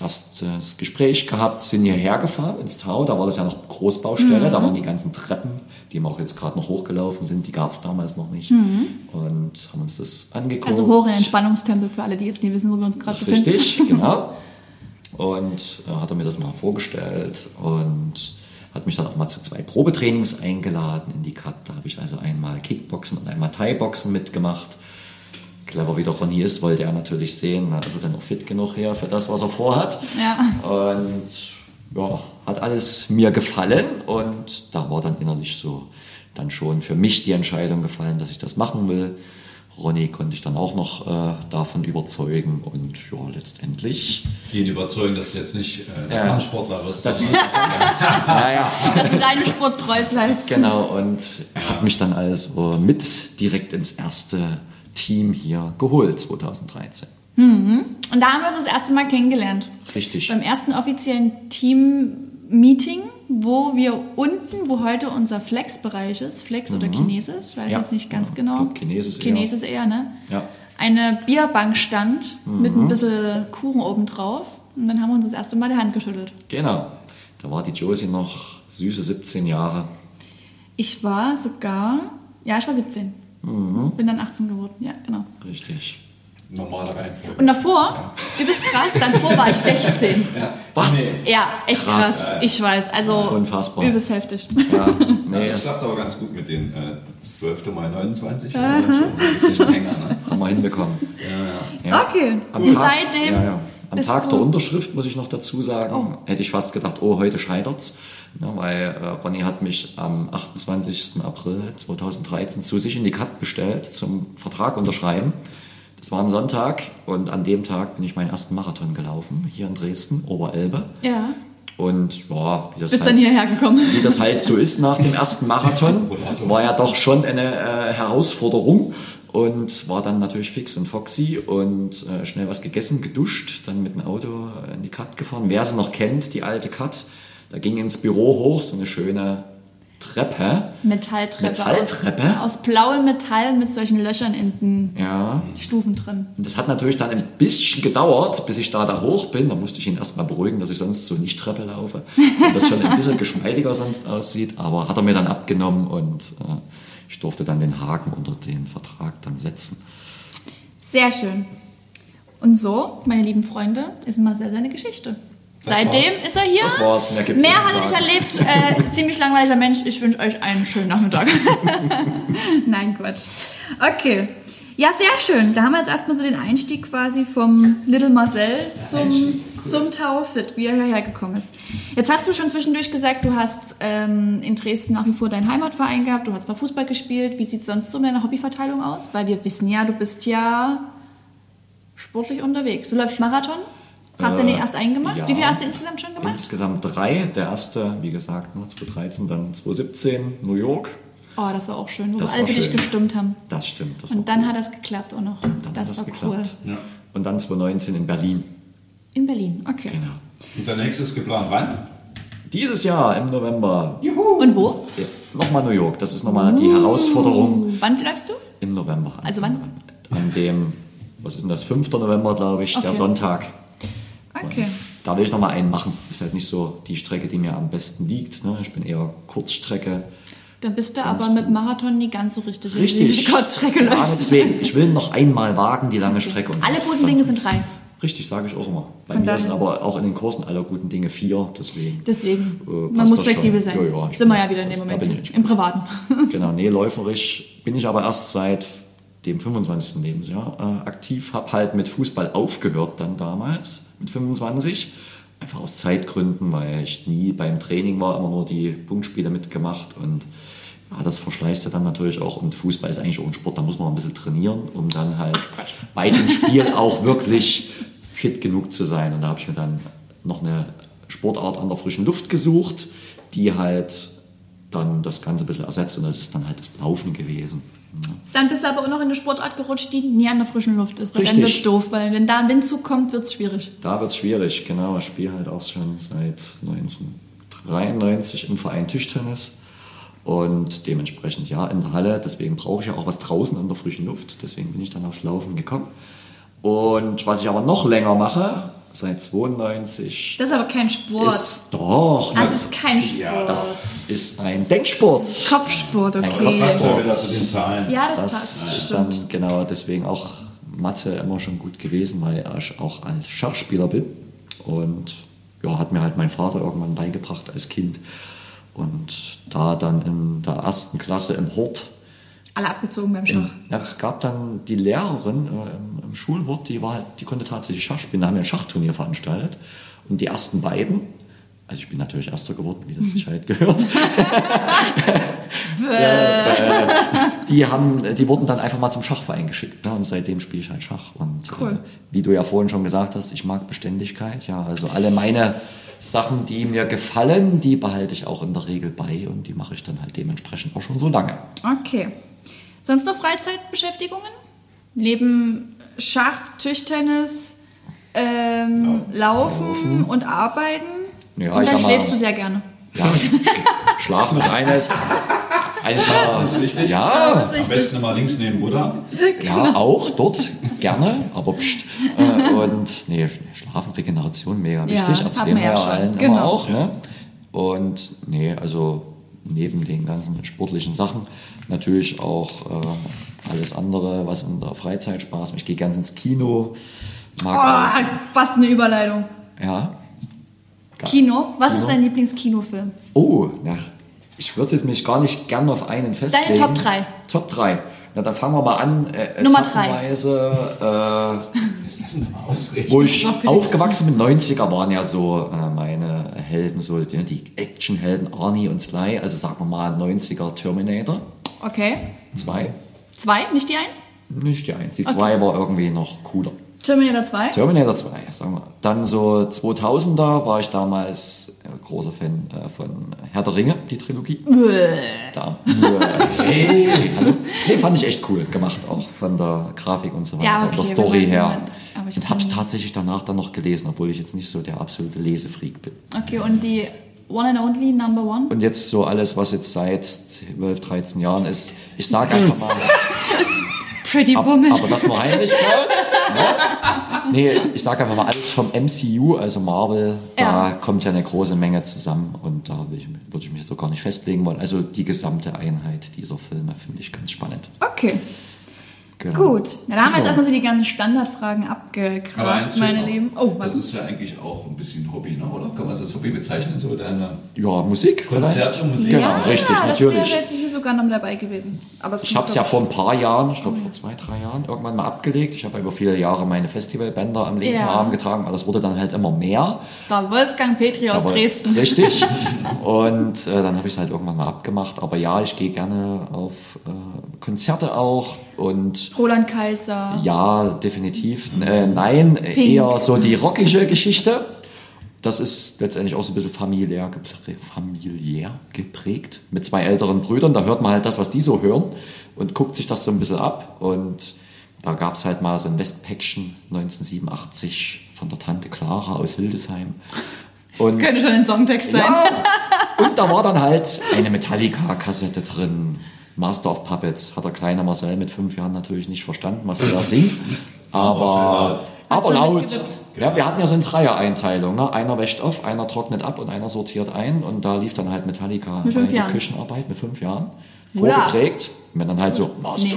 Erst äh, das Gespräch gehabt, sind hierher gefahren ins Tau. Da war das ja noch Großbaustelle. Da waren die ganzen Treppen, die auch jetzt gerade noch hochgelaufen sind. Die gab es damals noch nicht. Und haben uns das angeguckt. Also hoch in Entspannungstempel für alle, die jetzt nicht wissen, wo wir uns gerade befinden. Richtig, genau. Und äh, hat er mir das mal vorgestellt und hat mich dann auch mal zu zwei Probetrainings eingeladen in die Cut. Da habe ich also einmal Kickboxen und einmal Thai-Boxen mitgemacht. Clever wie der Ronny ist, wollte er natürlich sehen, also dann auch fit genug her für das, was er vorhat. Ja. Und ja, hat alles mir gefallen und da war dann innerlich so dann schon für mich die Entscheidung gefallen, dass ich das machen will. Ronny konnte ich dann auch noch äh, davon überzeugen und ja, letztendlich. Ihn überzeugen, dass du jetzt nicht äh, der Ja. Kampfsportler wirst. Das sondern- naja, Dass du deinem Sport treu bleibst. genau. Und er hat mich dann also mit direkt ins erste Team hier geholt 2013. Und da haben wir uns das erste Mal kennengelernt. Richtig. Beim ersten offiziellen Team-Meeting, wo wir unten, wo heute unser Flex-Bereich ist, Flex oder Chinesis, ich weiß Ja. jetzt nicht ganz Ja, genau. ich glaub, Chinesis eher. Chinesis eher, ne? Ja. Eine Bierbank stand mit ein bisschen Kuchen oben drauf. Und dann haben wir uns das erste Mal die Hand geschüttelt. Genau. Da war die Josie noch süße 17 Jahre. Ich war sogar, ja, ich war 17. Mhm. Bin dann 18 geworden, ja, genau. Richtig. Normale Reihenfolge. Und davor, übelst krass, davor war ich 16. Was? Ja, echt Krass. krass. Ich weiß, also Unfassbar. übelst heftig. Ja, Ja, nee, das klappt aber ganz gut mit den äh, 12. Mai 29. Ja, schon ein bisschen länger, ne? haben wir hinbekommen. Ja. Okay, Am und Tag, seitdem ja, ja. Am bist Tag du- der Unterschrift, muss ich noch dazu sagen, Oh. hätte ich fast gedacht, oh, heute scheitert's. Ne, weil äh, Ronny hat mich am 28. April 2013 zu sich in die Cut bestellt zum Vertrag unterschreiben. Das war ein Sonntag und an dem Tag bin ich meinen ersten Marathon gelaufen, hier in Dresden, Oberelbe. Ja, Und boah, wie das, bist halt, dann hierher gekommen. wie das halt so ist nach dem ersten Marathon, war ja doch schon eine äh, Herausforderung und war dann natürlich fix und foxy und äh, schnell was gegessen, geduscht, dann mit dem Auto in die Cut gefahren. Wer sie noch kennt, die alte Cut, da ging ins Büro hoch, so eine schöne Treppe. Metalltreppe. Metalltreppe? Aus, aus blauem Metall mit solchen Löchern in den Ja, Stufen drin. und das hat natürlich dann ein bisschen gedauert, bis ich da, da hoch bin. Da musste ich ihn erstmal beruhigen, dass ich sonst so nicht Treppe laufe. Und das schon ein bisschen geschmeidiger sonst aussieht. Aber hat er mir dann abgenommen und äh, ich durfte dann den Haken unter den Vertrag dann setzen. Sehr schön. Und so, meine lieben Freunde, ist Marcel seine Geschichte. Das Seitdem war's. ist er hier. Das war's, mehr gibt's Mehr hat er nicht erlebt. Äh, ziemlich langweiliger Mensch. Ich wünsche euch einen schönen Nachmittag. Nein, Quatsch. Okay. Ja, sehr schön. Da haben wir jetzt erstmal so den Einstieg quasi vom Little Marcel zum, cool. zum Taufit, wie er hierher gekommen ist. Jetzt hast du schon zwischendurch gesagt, du hast ähm, in Dresden nach wie vor deinen Heimatverein gehabt, du hast mal Fußball gespielt. Wie sieht es sonst so mit deiner Hobbyverteilung aus? Weil wir wissen ja, du bist ja sportlich unterwegs. Du läufst Marathon, hast du Äh, den erst einen gemacht? ja. Wie viel hast du insgesamt schon gemacht? Insgesamt drei. Der erste, wie gesagt, nur 2013, dann 2017 New York. Oh, das war auch schön, wo Das wir alle für dich gestimmt haben. Das stimmt. Das Und war dann cool. hat das geklappt auch noch. Dann das hat war das cool. geklappt. Ja. Und dann 2019 in Berlin. In Berlin, okay. Genau. Und der nächste ist geplant wann? Dieses Jahr im November. Und wo? Ja, nochmal New York. Das ist nochmal die Herausforderung Wann läufst du? im November. Also wann? An dem, was ist denn das, 5. November, glaube ich, der Okay. Sonntag. Okay. Da will ich nochmal einen machen. Ist halt nicht so die Strecke, die mir am besten liegt. Ne? Ich bin eher Kurzstrecke. Dann bist du Ganz aber mit Marathon nie ganz so richtig, Richtig. die Kurzstrecke Ja, läufst. deswegen, ich will noch einmal wagen, die lange Strecke. Und Alle guten Dinge sind drei. Richtig, sage ich auch immer. Bei Von mir sind aber auch in den Kursen alle guten Dinge vier. Deswegen. Deswegen, Äh, man muss flexibel schon. sein. Ja, ja, Sind wir ja wieder in dem da bin Moment. ich Im Privaten. Genau, nee, läuferisch bin ich aber erst seit dem 25. Lebensjahr äh, aktiv, habe halt mit Fußball aufgehört dann damals, mit 25. Einfach aus Zeitgründen, weil ich nie beim Training war, immer nur die Punktspiele mitgemacht und ja, das verschleißt ja dann natürlich auch. Und Fußball ist eigentlich auch ein Sport, da muss man ein bisschen trainieren, um dann halt bei dem Spiel auch wirklich fit genug zu sein. Und da habe ich mir dann noch eine Sportart an der frischen Luft gesucht, die halt dann das Ganze ein bisschen ersetzt und das ist dann halt das Laufen gewesen. Dann bist du aber auch noch in eine Sportart gerutscht, die nie an der frischen Luft ist. Weil dann Richtig. wird's doof, weil wenn da ein Windzug kommt, wird's schwierig. Da wird es schwierig, genau. Ich spiele halt auch schon seit 1993 im Verein Tischtennis und dementsprechend ja in der Halle. Deswegen brauche ich ja auch was draußen an der frischen Luft. Deswegen bin ich dann aufs Laufen gekommen. Und was ich aber noch länger mache, seit 92, Das ist aber kein Sport. ist doch. das ist kein Sport. Ja, das ist ein Denksport. Kopfsport, Ein okay. Passt ja wieder zu den Zahlen. Ja, das, Das passt. ist Stimmt. dann genau deswegen auch Mathe immer schon gut gewesen, weil ich auch als Schachspieler bin. Und ja, hat mir halt mein Vater irgendwann beigebracht als Kind. Und da dann in der ersten Klasse im Hort, Alle abgezogen beim Schach. ja, es gab dann die Lehrerin äh, im, Schulhort, die, war, die konnte tatsächlich Schach spielen. Da haben wir ein Schachturnier veranstaltet. Und die ersten beiden, also ich bin natürlich Erster geworden, wie das sich halt gehört. die, haben, die wurden dann einfach mal zum Schachverein geschickt. Ne? Und seitdem spiele ich halt Schach. Und Cool. äh, wie du ja vorhin schon gesagt hast, ich mag Beständigkeit. Ja, also alle meine Sachen, die mir gefallen, die behalte ich auch in der Regel bei und die mache ich dann halt dementsprechend auch schon so lange. Okay. Sonst noch Freizeitbeschäftigungen? Neben Schach, Tischtennis, ähm, Laufen. und Arbeiten. Ja, und ich dann sag mal- schläfst du sehr gerne. Ja, sch- Schlafen ist eines. eines mal, Das ist wichtig. Ja, Am besten immer links neben Buddha. ja, auch dort gerne, aber pst. Äh, und nee, Schlafen, Regeneration, mega Ja, wichtig. hat Erzählen wir ja ja schon. allen Genau. immer auch. Ne? Und nee, also neben den ganzen sportlichen Sachen natürlich auch äh, alles andere, was in der Freizeit Spaß macht. Ich gehe ganz ins Kino, mag Oh, was eine Überleitung. Ja. Kino. Was Kino. ist dein Lieblingskinofilm? Oh, na, ich würde jetzt mich gar nicht gern auf einen festlegen. Top drei. Top 3. Na, dann fangen wir mal an. Äh, Nummer drei. etappenweise, Jetzt lassen wir mal ausreden. Äh, wo ich aufgewachsen bin, 90er waren ja so äh, meine Helden, so die, die Actionhelden Arnie und Sly, also sagen wir mal 90er Terminator Okay. 2. Zwei, nicht die eins? Nicht die 1. Die 2 war irgendwie noch cooler. Terminator 2. Terminator 2, sagen wir. Dann so 2000er war ich damals äh, großer Fan äh, von Herr der Ringe, die Trilogie. Da. Hey, hallo. Nee, fand ich echt cool gemacht, auch von der Grafik und so weiter, Ja, und der okay, Story her. ich und hab's tatsächlich danach dann noch gelesen, obwohl ich jetzt nicht so der absolute Lesefreak bin. Okay, und die One and Only Number One? Und jetzt so alles, was jetzt seit 12, 13 Jahren ist, ich sag einfach mal, Pretty ab, Woman. aber das nur heimlich, Klaus. Ne? Nee, ich sag einfach mal alles vom MCU, also Marvel, da Ja. kommt ja eine große Menge zusammen und da will ich, würde ich mich so gar nicht festlegen wollen. Also die gesamte Einheit dieser Filme finde ich ganz spannend. Okay, Genau. gut. Na, da haben wir jetzt erstmal so die ganzen Standardfragen eins meine. Lieben. Oh, was? Das ist ja eigentlich auch ein bisschen Hobby, ne? oder? Kann man das als Hobby bezeichnen? So deine Ja, Musik Konzerte. Musik. Genau, ja, richtig, das natürlich. wäre jetzt hier sogar noch dabei gewesen. Aber Ich habe es ja vor ein paar Jahren, ich glaube vor zwei, drei Jahren, irgendwann mal abgelegt. Ich habe über viele Jahre meine Festivalbänder am linken Ja. Arm getragen, aber das wurde dann halt immer mehr. Da Wolfgang Petri aus Dresden. Richtig. Und äh, dann habe ich es halt irgendwann mal abgemacht. Aber ja, ich gehe gerne auf äh, Konzerte auch und Roland Kaiser. ja, definitiv. Äh, nein, eher so die rockige Geschichte. Das ist letztendlich auch so ein bisschen familiär, geprä familiär geprägt. Mit zwei älteren Brüdern, da hört man halt das, was die so hören und guckt sich das so ein bisschen ab. Und da gab es halt mal so ein Westpäckchen 1987 von der Tante Clara aus Hildesheim. Und Könnte schon ein Songtext sein. ja. Und da war dann halt eine Metallica-Kassette drin. Master of Puppets hat der kleine Marcel mit fünf Jahren natürlich nicht verstanden, was der singt. Aber, aber schon laut. Ja, wir hatten ja so eine Dreier-Einteilung. Ne? Einer wäscht auf, einer trocknet ab und einer sortiert ein. Und da lief dann halt Metallica Mit bei fünf der Jahren. Küchenarbeit mit fünf Jahren. Vorgeprägt. Und wenn dann halt so Master Nee.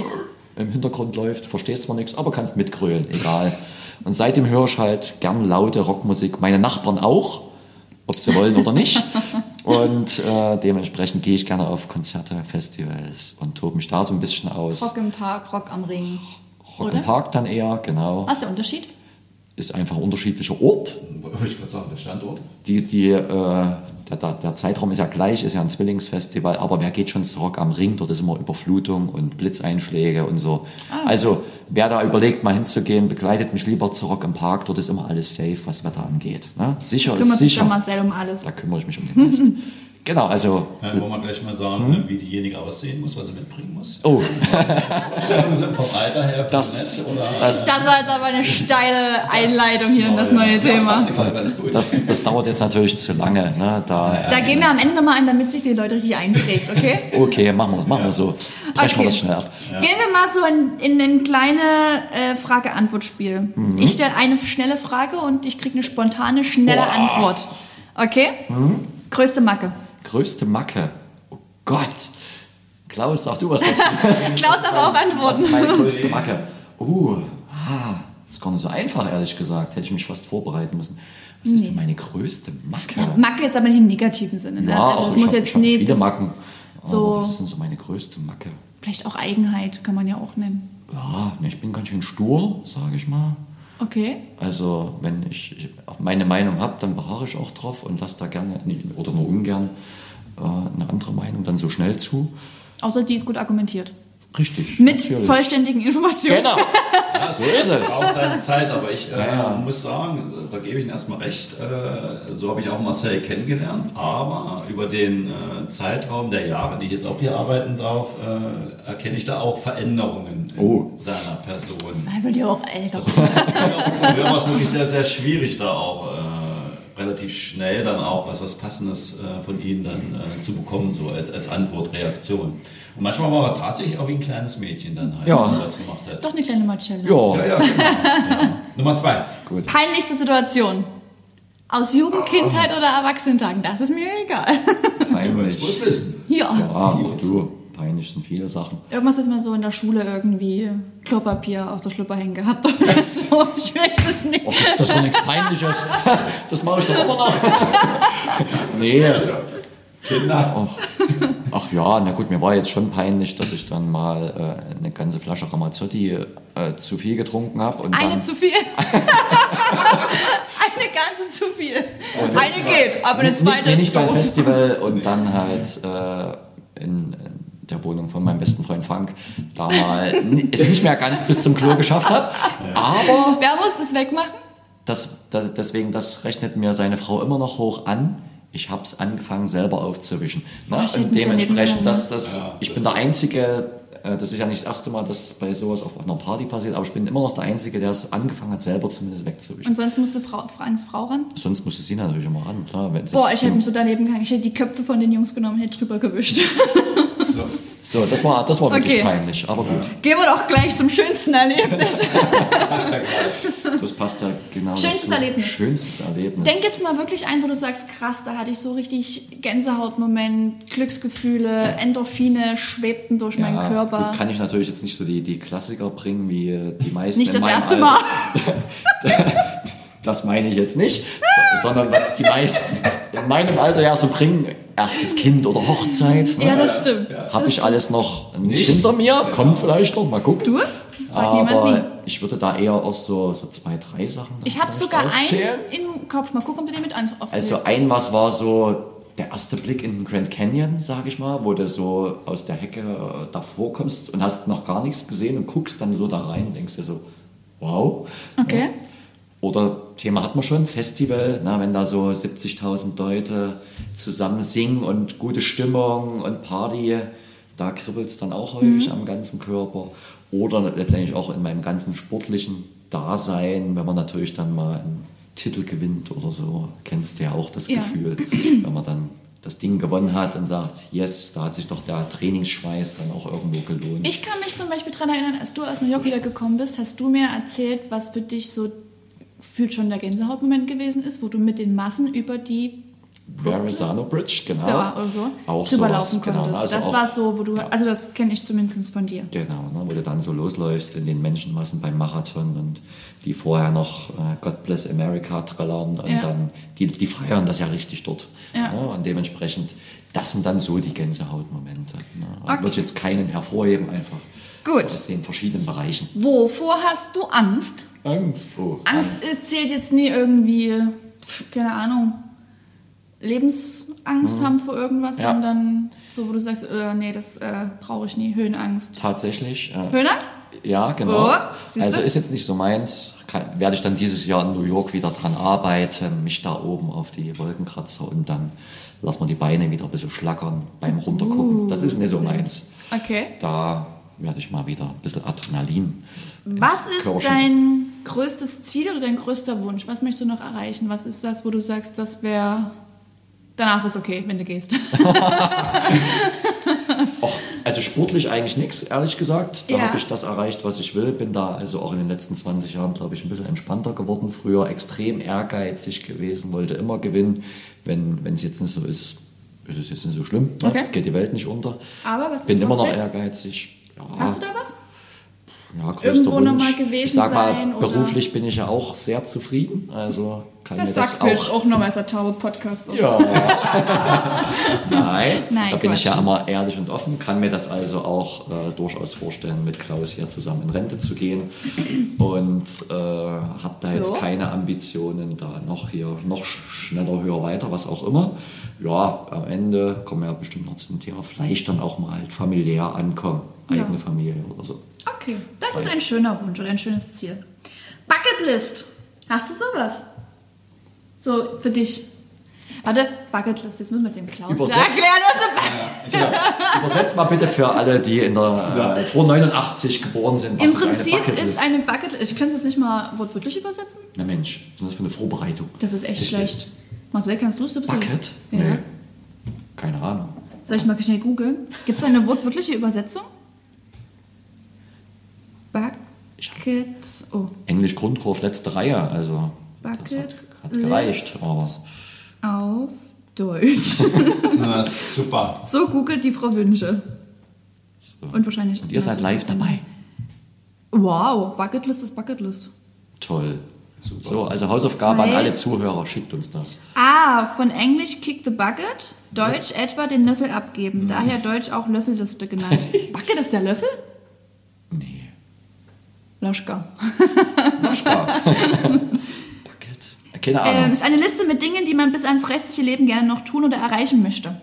im Hintergrund läuft, verstehst zwar nichts, aber kannst mitgrölen, egal. Und seitdem höre ich halt gern laute Rockmusik. Meine Nachbarn auch, ob sie wollen oder nicht. Und äh, dementsprechend gehe ich gerne auf Konzerte, Festivals und tobe mich da so ein bisschen aus. Rock im Park, Rock am Ring. Rock oder? im Park dann eher, genau. Was ist der Unterschied? Ist einfach ein unterschiedlicher Ort. Wollte ich gerade sagen, der Standort. Die, die, äh, der, der, der Zeitraum ist ja gleich, ist ja ein Zwillingsfestival, aber wer geht schon zu Rock am Ring? Dort ist immer Überflutung und Blitzeinschläge und so. Also, wer da überlegt, mal hinzugehen, begleitet mich lieber zu Rock im Park. Dort ist immer alles safe, was Wetter angeht. Ne? Sicher ist Kümmert sich sicher. der Marcel um alles. Da kümmere ich mich um den Rest. genau, also, Ja, wollen wir gleich mal sagen, wie diejenige aussehen muss, was sie mitbringen muss. oh, Vorstellungen sind vom Alter her das, nett, oder? das, Das war jetzt aber eine steile Einleitung hier in das neue Das Thema. gut. das, das dauert jetzt natürlich zu lange. Ne? Da, Da gehen wir am Ende nochmal ein, damit sich die Leute richtig einprägt, okay? okay, machen wir machen wir so. Brechen Okay. wir das schnell ab. Gehen wir mal so in, in ein kleine äh, Frage-Antwort-Spiel. Mhm. Ich stelle eine schnelle Frage und ich kriege eine spontane, schnelle Antwort. Okay? Mhm. Größte Macke. Größte Macke. Oh Gott. Klaus, sag du was dazu. Klaus darf auch Was ist antworten. meine größte Macke? Uh, ah, das ist gar nicht so einfach, ehrlich gesagt. Hätte ich mich fast vorbereiten müssen. Was ist denn meine größte Macke? Macke jetzt aber nicht im negativen Sinne. Ne? Ja, also auch ich muss hab- jetzt ich nicht. viele das- Macken. so- Aber was ist denn so meine größte Macke? Vielleicht auch Eigenheit, kann man ja auch nennen. Ja, ne, ich bin ganz schön stur, sage ich mal. Okay. Also, wenn ich, ich auf meine Meinung habe, dann beharre ich auch drauf und lasse da gerne, nee, oder nur ungern, äh, eine andere Meinung dann so schnell zu. Außer die ist gut argumentiert. Richtig. Mit natürlich. vollständigen Informationen. Genau. so ist es. Braucht seine Zeit, aber ich äh, Ja, ja. muss sagen, da gebe ich Ihnen erstmal recht, äh, so habe ich auch Marcel kennengelernt, aber über den äh, Zeitraum der Jahre, die ich jetzt auch hier arbeiten darf, äh, erkenne ich da auch Veränderungen in Oh. seiner Person. Er wird ja auch älter. Früher war es wirklich sehr, sehr schwierig, da auch äh, relativ schnell dann auch was, was Passendes äh, von ihm dann äh, zu bekommen, so als, als Antwort, Reaktion. Und manchmal war er tatsächlich auch wie ein kleines Mädchen dann halt, Ja. wenn er das gemacht hat. Doch eine kleine Marcella. Ja, Ja, ja, genau. ja. Nummer zwei. gut. Peinlichste Situation. Aus Jugend, Kindheit oder Erwachsenentagen, das ist mir egal. Peinlich. Ich muss wissen. Ja. Ja, auch du. Peinlich sind viele Sachen. Irgendwas ist mal so in der Schule irgendwie Klopapier aus der Schlüpper hängen gehabt oder so. Ich weiß es nicht. Oh, das, das ist doch nichts Peinliches. Das mache ich doch immer noch. Nee. Kinder. Ach, ach ja, na gut, mir war jetzt schon peinlich, dass ich dann mal äh, eine ganze Flasche Ramazzotti äh, zu viel getrunken habe. Eine dann, zu viel. eine ganze zu viel. Eine geht, aber eine nicht, zweite nee, ist nicht beim. Festival und dann halt äh, in, in der Wohnung von meinem besten Freund Frank da mal es nicht mehr ganz bis zum Klo geschafft hat. Aber Wer muss das wegmachen? das, das, deswegen, das rechnet mir seine Frau immer noch hoch an. Ich habe es angefangen selber aufzuwischen. Ne? ich hätte Und dementsprechend, daneben das, das, Ja, ich das bin der Einzige, äh, das ist ja nicht das erste Mal, dass bei sowas auf einer Party passiert, aber ich bin immer noch der Einzige, der es angefangen hat, selber zumindest wegzuwischen. Und sonst musste Frau, Franks Frau ran? Sonst musste sie natürlich immer ran, klar. Boah, ich hätte mich so daneben gegangen. Ich hätte die Köpfe von den Jungs genommen, hätte drüber gewischt. So. So, das war, das war wirklich Okay. peinlich, aber gut. Gehen wir doch gleich zum schönsten Erlebnis. Das ist ja. Das passt ja genau Schönstes dazu. Erlebnis. Schönstes Erlebnis. Denk jetzt mal wirklich ein, wo du sagst, krass, da hatte ich so richtig Gänsehautmoment, Glücksgefühle, Endorphine schwebten durch meinen Ja, Körper. Gut, kann ich natürlich jetzt nicht so die, die Klassiker bringen, wie äh, die meisten Nicht das erste Alter. Mal. Das meine ich jetzt nicht, so, sondern was die meisten in meinem Alter ja so bringen. Erstes Kind oder Hochzeit. Ne? Ja, das stimmt. Habe ich alles noch nicht, hinter mir. Kommt vielleicht noch, mal gucken. Du? Sag niemals nie. Aber ich würde da eher auch so, so zwei, drei Sachen Ich habe sogar aufzählen. einen im Kopf. Mal gucken, ob du den mit aufzählst. Also ein was war so der erste Blick in den Grand Canyon, sag ich mal, wo du so aus der Hecke äh, davor kommst und hast noch gar nichts gesehen und guckst dann so da rein, denkst dir so, wow. Okay. Oder Thema hat man schon, Festival, na, wenn da so 70.000 Leute zusammen singen und gute Stimmung und Party, da kribbelt es dann auch häufig am ganzen Körper. Oder letztendlich auch in meinem ganzen sportlichen Dasein, wenn man natürlich dann mal einen Titel gewinnt oder so, kennst du ja auch das Ja. Gefühl, wenn man dann das Ding gewonnen hat und sagt, yes, da hat sich doch der Trainingsschweiß dann auch irgendwo gelohnt. Ich kann mich zum Beispiel daran erinnern, als du aus New York wiedergekommen bist, hast du mir erzählt, was für dich so fühlt schon der Gänsehautmoment gewesen ist, wo du mit den Massen über die Verrazano Bridge, genau. ja, oder so Auch drüber sowas, laufen genau. konntest. Also das auch- war so, wo du, ja. also das kenne ich zumindest von dir. Genau, ne, wo du dann so losläufst in den Menschenmassen beim Marathon und die vorher noch äh, God Bless America trällern und Ja. dann, die, die feiern das ja richtig dort. Ja. Ne, und dementsprechend, das sind dann so die Gänsehautmomente. Ne. Okay. Würde ich jetzt keinen hervorheben, einfach Gut. so aus den verschiedenen Bereichen. Wovor hast du Angst? Angst, oh, Angst ist, zählt jetzt nie irgendwie, keine Ahnung, Lebensangst haben vor irgendwas, Mhm. Ja. sondern so, wo du sagst, äh, nee, das äh, brauche ich nie, Höhenangst. Tatsächlich. Äh, Höhenangst? Ja, genau. Oh, also ist jetzt nicht so meins. Kann, werde ich dann dieses Jahr in New York wieder dran arbeiten, mich da oben auf die Wolkenkratzer und dann lassen wir die Beine wieder ein bisschen schlackern beim Runtergucken. das ist nicht so meins. Okay. Da werde ich mal wieder ein bisschen Adrenalin. Was ist Körper dein größtes Ziel oder dein größter Wunsch? Was möchtest du noch erreichen? Was ist das, wo du sagst, das wäre... Danach ist okay, wenn du gehst. Och, also sportlich eigentlich nichts, ehrlich gesagt. Da Ja. habe ich das erreicht, was ich will. Bin da also auch in den letzten 20 Jahren, glaube ich, ein bisschen entspannter geworden. Früher extrem ehrgeizig gewesen, wollte immer gewinnen. Wenn es jetzt nicht so ist, ist es jetzt nicht so schlimm. ne? Okay. Geht die Welt nicht unter. Aber was Bin immer noch ehrgeizig. Ja, Hast du da was? ja, irgendwo noch Wunsch. mal gewesen ich sag mal, sein oder- beruflich bin ich ja auch sehr zufrieden. Also kann Das mir das sagst du jetzt auch auch nochmal, ist der taube Podcast. ja. Nein, Nein, da bin ich ja immer ehrlich und offen, kann mir das also auch äh, durchaus vorstellen, mit Klaus hier zusammen in Rente zu gehen und äh, habe da jetzt So. keine Ambitionen, da noch hier noch sch- schneller, höher, weiter, was auch immer. Ja, am Ende kommen wir ja bestimmt noch zum Thema, vielleicht dann auch mal halt familiär ankommen. Eigene Ja. Familie oder so. Okay, das ist ein schöner Wunsch oder ein schönes Ziel. Bucketlist. Hast du sowas? So für dich. Warte, Bucketlist. Jetzt müssen wir dem Klaus Übersetzt. erklären, was eine Ja, übersetzt mal bitte für alle, die in der, äh, vor 89 geboren sind. Was Im ist eine Prinzip Bucketlist? ist eine Bucketlist. Ich könnte es jetzt nicht mal wortwörtlich übersetzen. Na Mensch, was ist das für eine Vorbereitung? Das ist echt Richtig. schlecht. Marcel, kannst du es? Du bist ja- Bucket? Ja. Nee. Keine Ahnung. Soll ich mal schnell googeln? Gibt es eine wortwörtliche Übersetzung? Bucket. Oh. Englisch Grundkurs, letzte Reihe, also Bucket das hat, hat gereicht. List. Aber Auf Deutsch. Na, super. so googelt die Frau Wünsche. so. Und wahrscheinlich. Und ihr seid live dabei. Wow, Bucketlist ist Bucketlist. Toll. Super. So, also Hausaufgabe an Nice. alle Zuhörer, schickt uns das. Ah, von Englisch kick the bucket, Deutsch etwa den Löffel abgeben. Daher Deutsch auch Löffelliste genannt. Bucket ist der Löffel? Laschka. Naschka. Bucket. Keine Ahnung. Ähm, ist eine Liste mit Dingen, die man bis ans restliche Leben gerne noch tun oder erreichen möchte.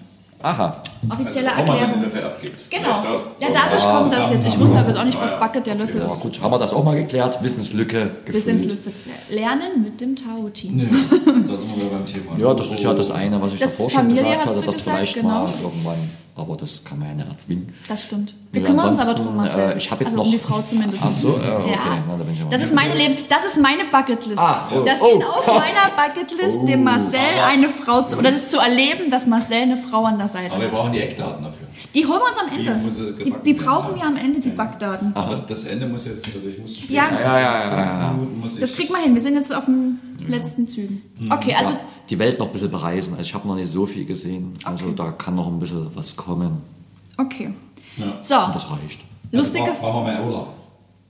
Aha. Offizielle Also, wenn man den Erklärung. Löffel abgibt. Genau. Ja, dadurch kommt das jetzt. Ich wusste aber jetzt auch nicht, was Bucket der Löffel Ja, ist. gut, haben wir das auch mal geklärt. Wissenslücke gefüllt. Wissensliste. Lernen mit dem Tao-Team. Nee, da sind wir wieder beim Thema. Ja, das ist ja das eine, was ich Das davor schon gesagt hatte, du das gesagt, vielleicht genau. mal irgendwann. Aber das kann man ja nicht erzwingen. Das stimmt. Wir Ja, kümmern uns aber drum, Marcel. äh, ich hab jetzt also noch- um die Frau zumindest. Ach so, äh, okay. Ja. Na, da bin ich aber Das ist meine Leben, das ist meine Bucketlist. Ah, oh, das oh. steht auf meiner Bucketlist, dem Marcel eine Frau zu, oder das zu erleben, dass Marcel eine Frau an der Seite Aber wir hat. brauchen die Eckdaten dafür. Die holen wir uns am Ende. Die äh, Die, die brauchen ja. wir am Ende, die Backdaten. Aber das Ende muss jetzt, also ich muss Ja. Ja, ja, ja, fünf ja, ja. Minuten muss ich- Das kriegen wir hin. Wir sind jetzt auf den letzten Zügen. Okay, also die Welt noch ein bisschen bereisen. Also ich habe noch nicht so viel gesehen. Also Okay. da kann noch ein bisschen was kommen. okay. Ja. So, Und das reicht. lustige Also, brauchen wir mehr Urlaub.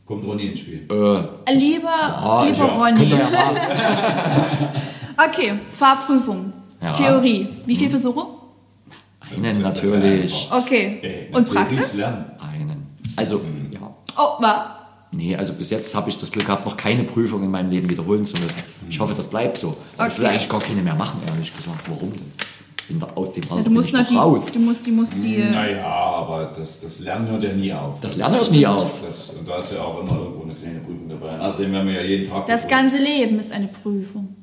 Kommt Ronny ins Spiel. Äh, lieber, ah, lieber ja, Ronny. ja mal. Okay, Fahrprüfung. Ja. Theorie. Wie viel Versuche? Einen natürlich. Okay. Ey, Und Praxis? Lernen. Einen. Also, ja. Oh, war. Nee, also bis jetzt habe ich das Glück gehabt, noch keine Prüfung in meinem Leben wiederholen zu müssen. Ich hoffe, das bleibt so. Aber Ich will Okay. eigentlich gar keine mehr machen, ehrlich gesagt. Warum denn? Bin da aus dem Alter Ja, du bin musst ich noch die, raus. du musst, die musst die, Naja, aber das, das Lernen hört ja nie auf. Das Lernen hört nie auf. Das, und da ist ja auch immer irgendwo eine kleine Prüfung dabei. Außerdem werden wir ja jeden Tag das geprüft. ganze Leben ist eine Prüfung.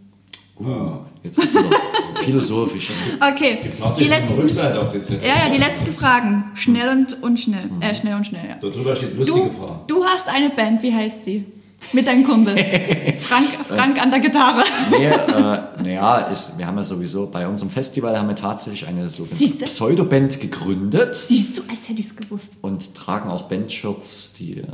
Ja. Jetzt wird's wieder philosophisch. Okay, die letzten, ja, ja, die letzten Fragen. Schnell und unschnell. Äh, schnell und schnell, ja. Darüber steht lustige Du, Fragen. du hast eine Band, wie heißt die? Mit deinen Kumpels. Frank, Frank an der Gitarre. Nee, äh, naja, wir haben ja sowieso bei unserem Festival haben wir tatsächlich eine sogenannte? Pseudoband gegründet Siehst du, als hätte ich es gewusst. und tragen auch Bandshirts, die äh,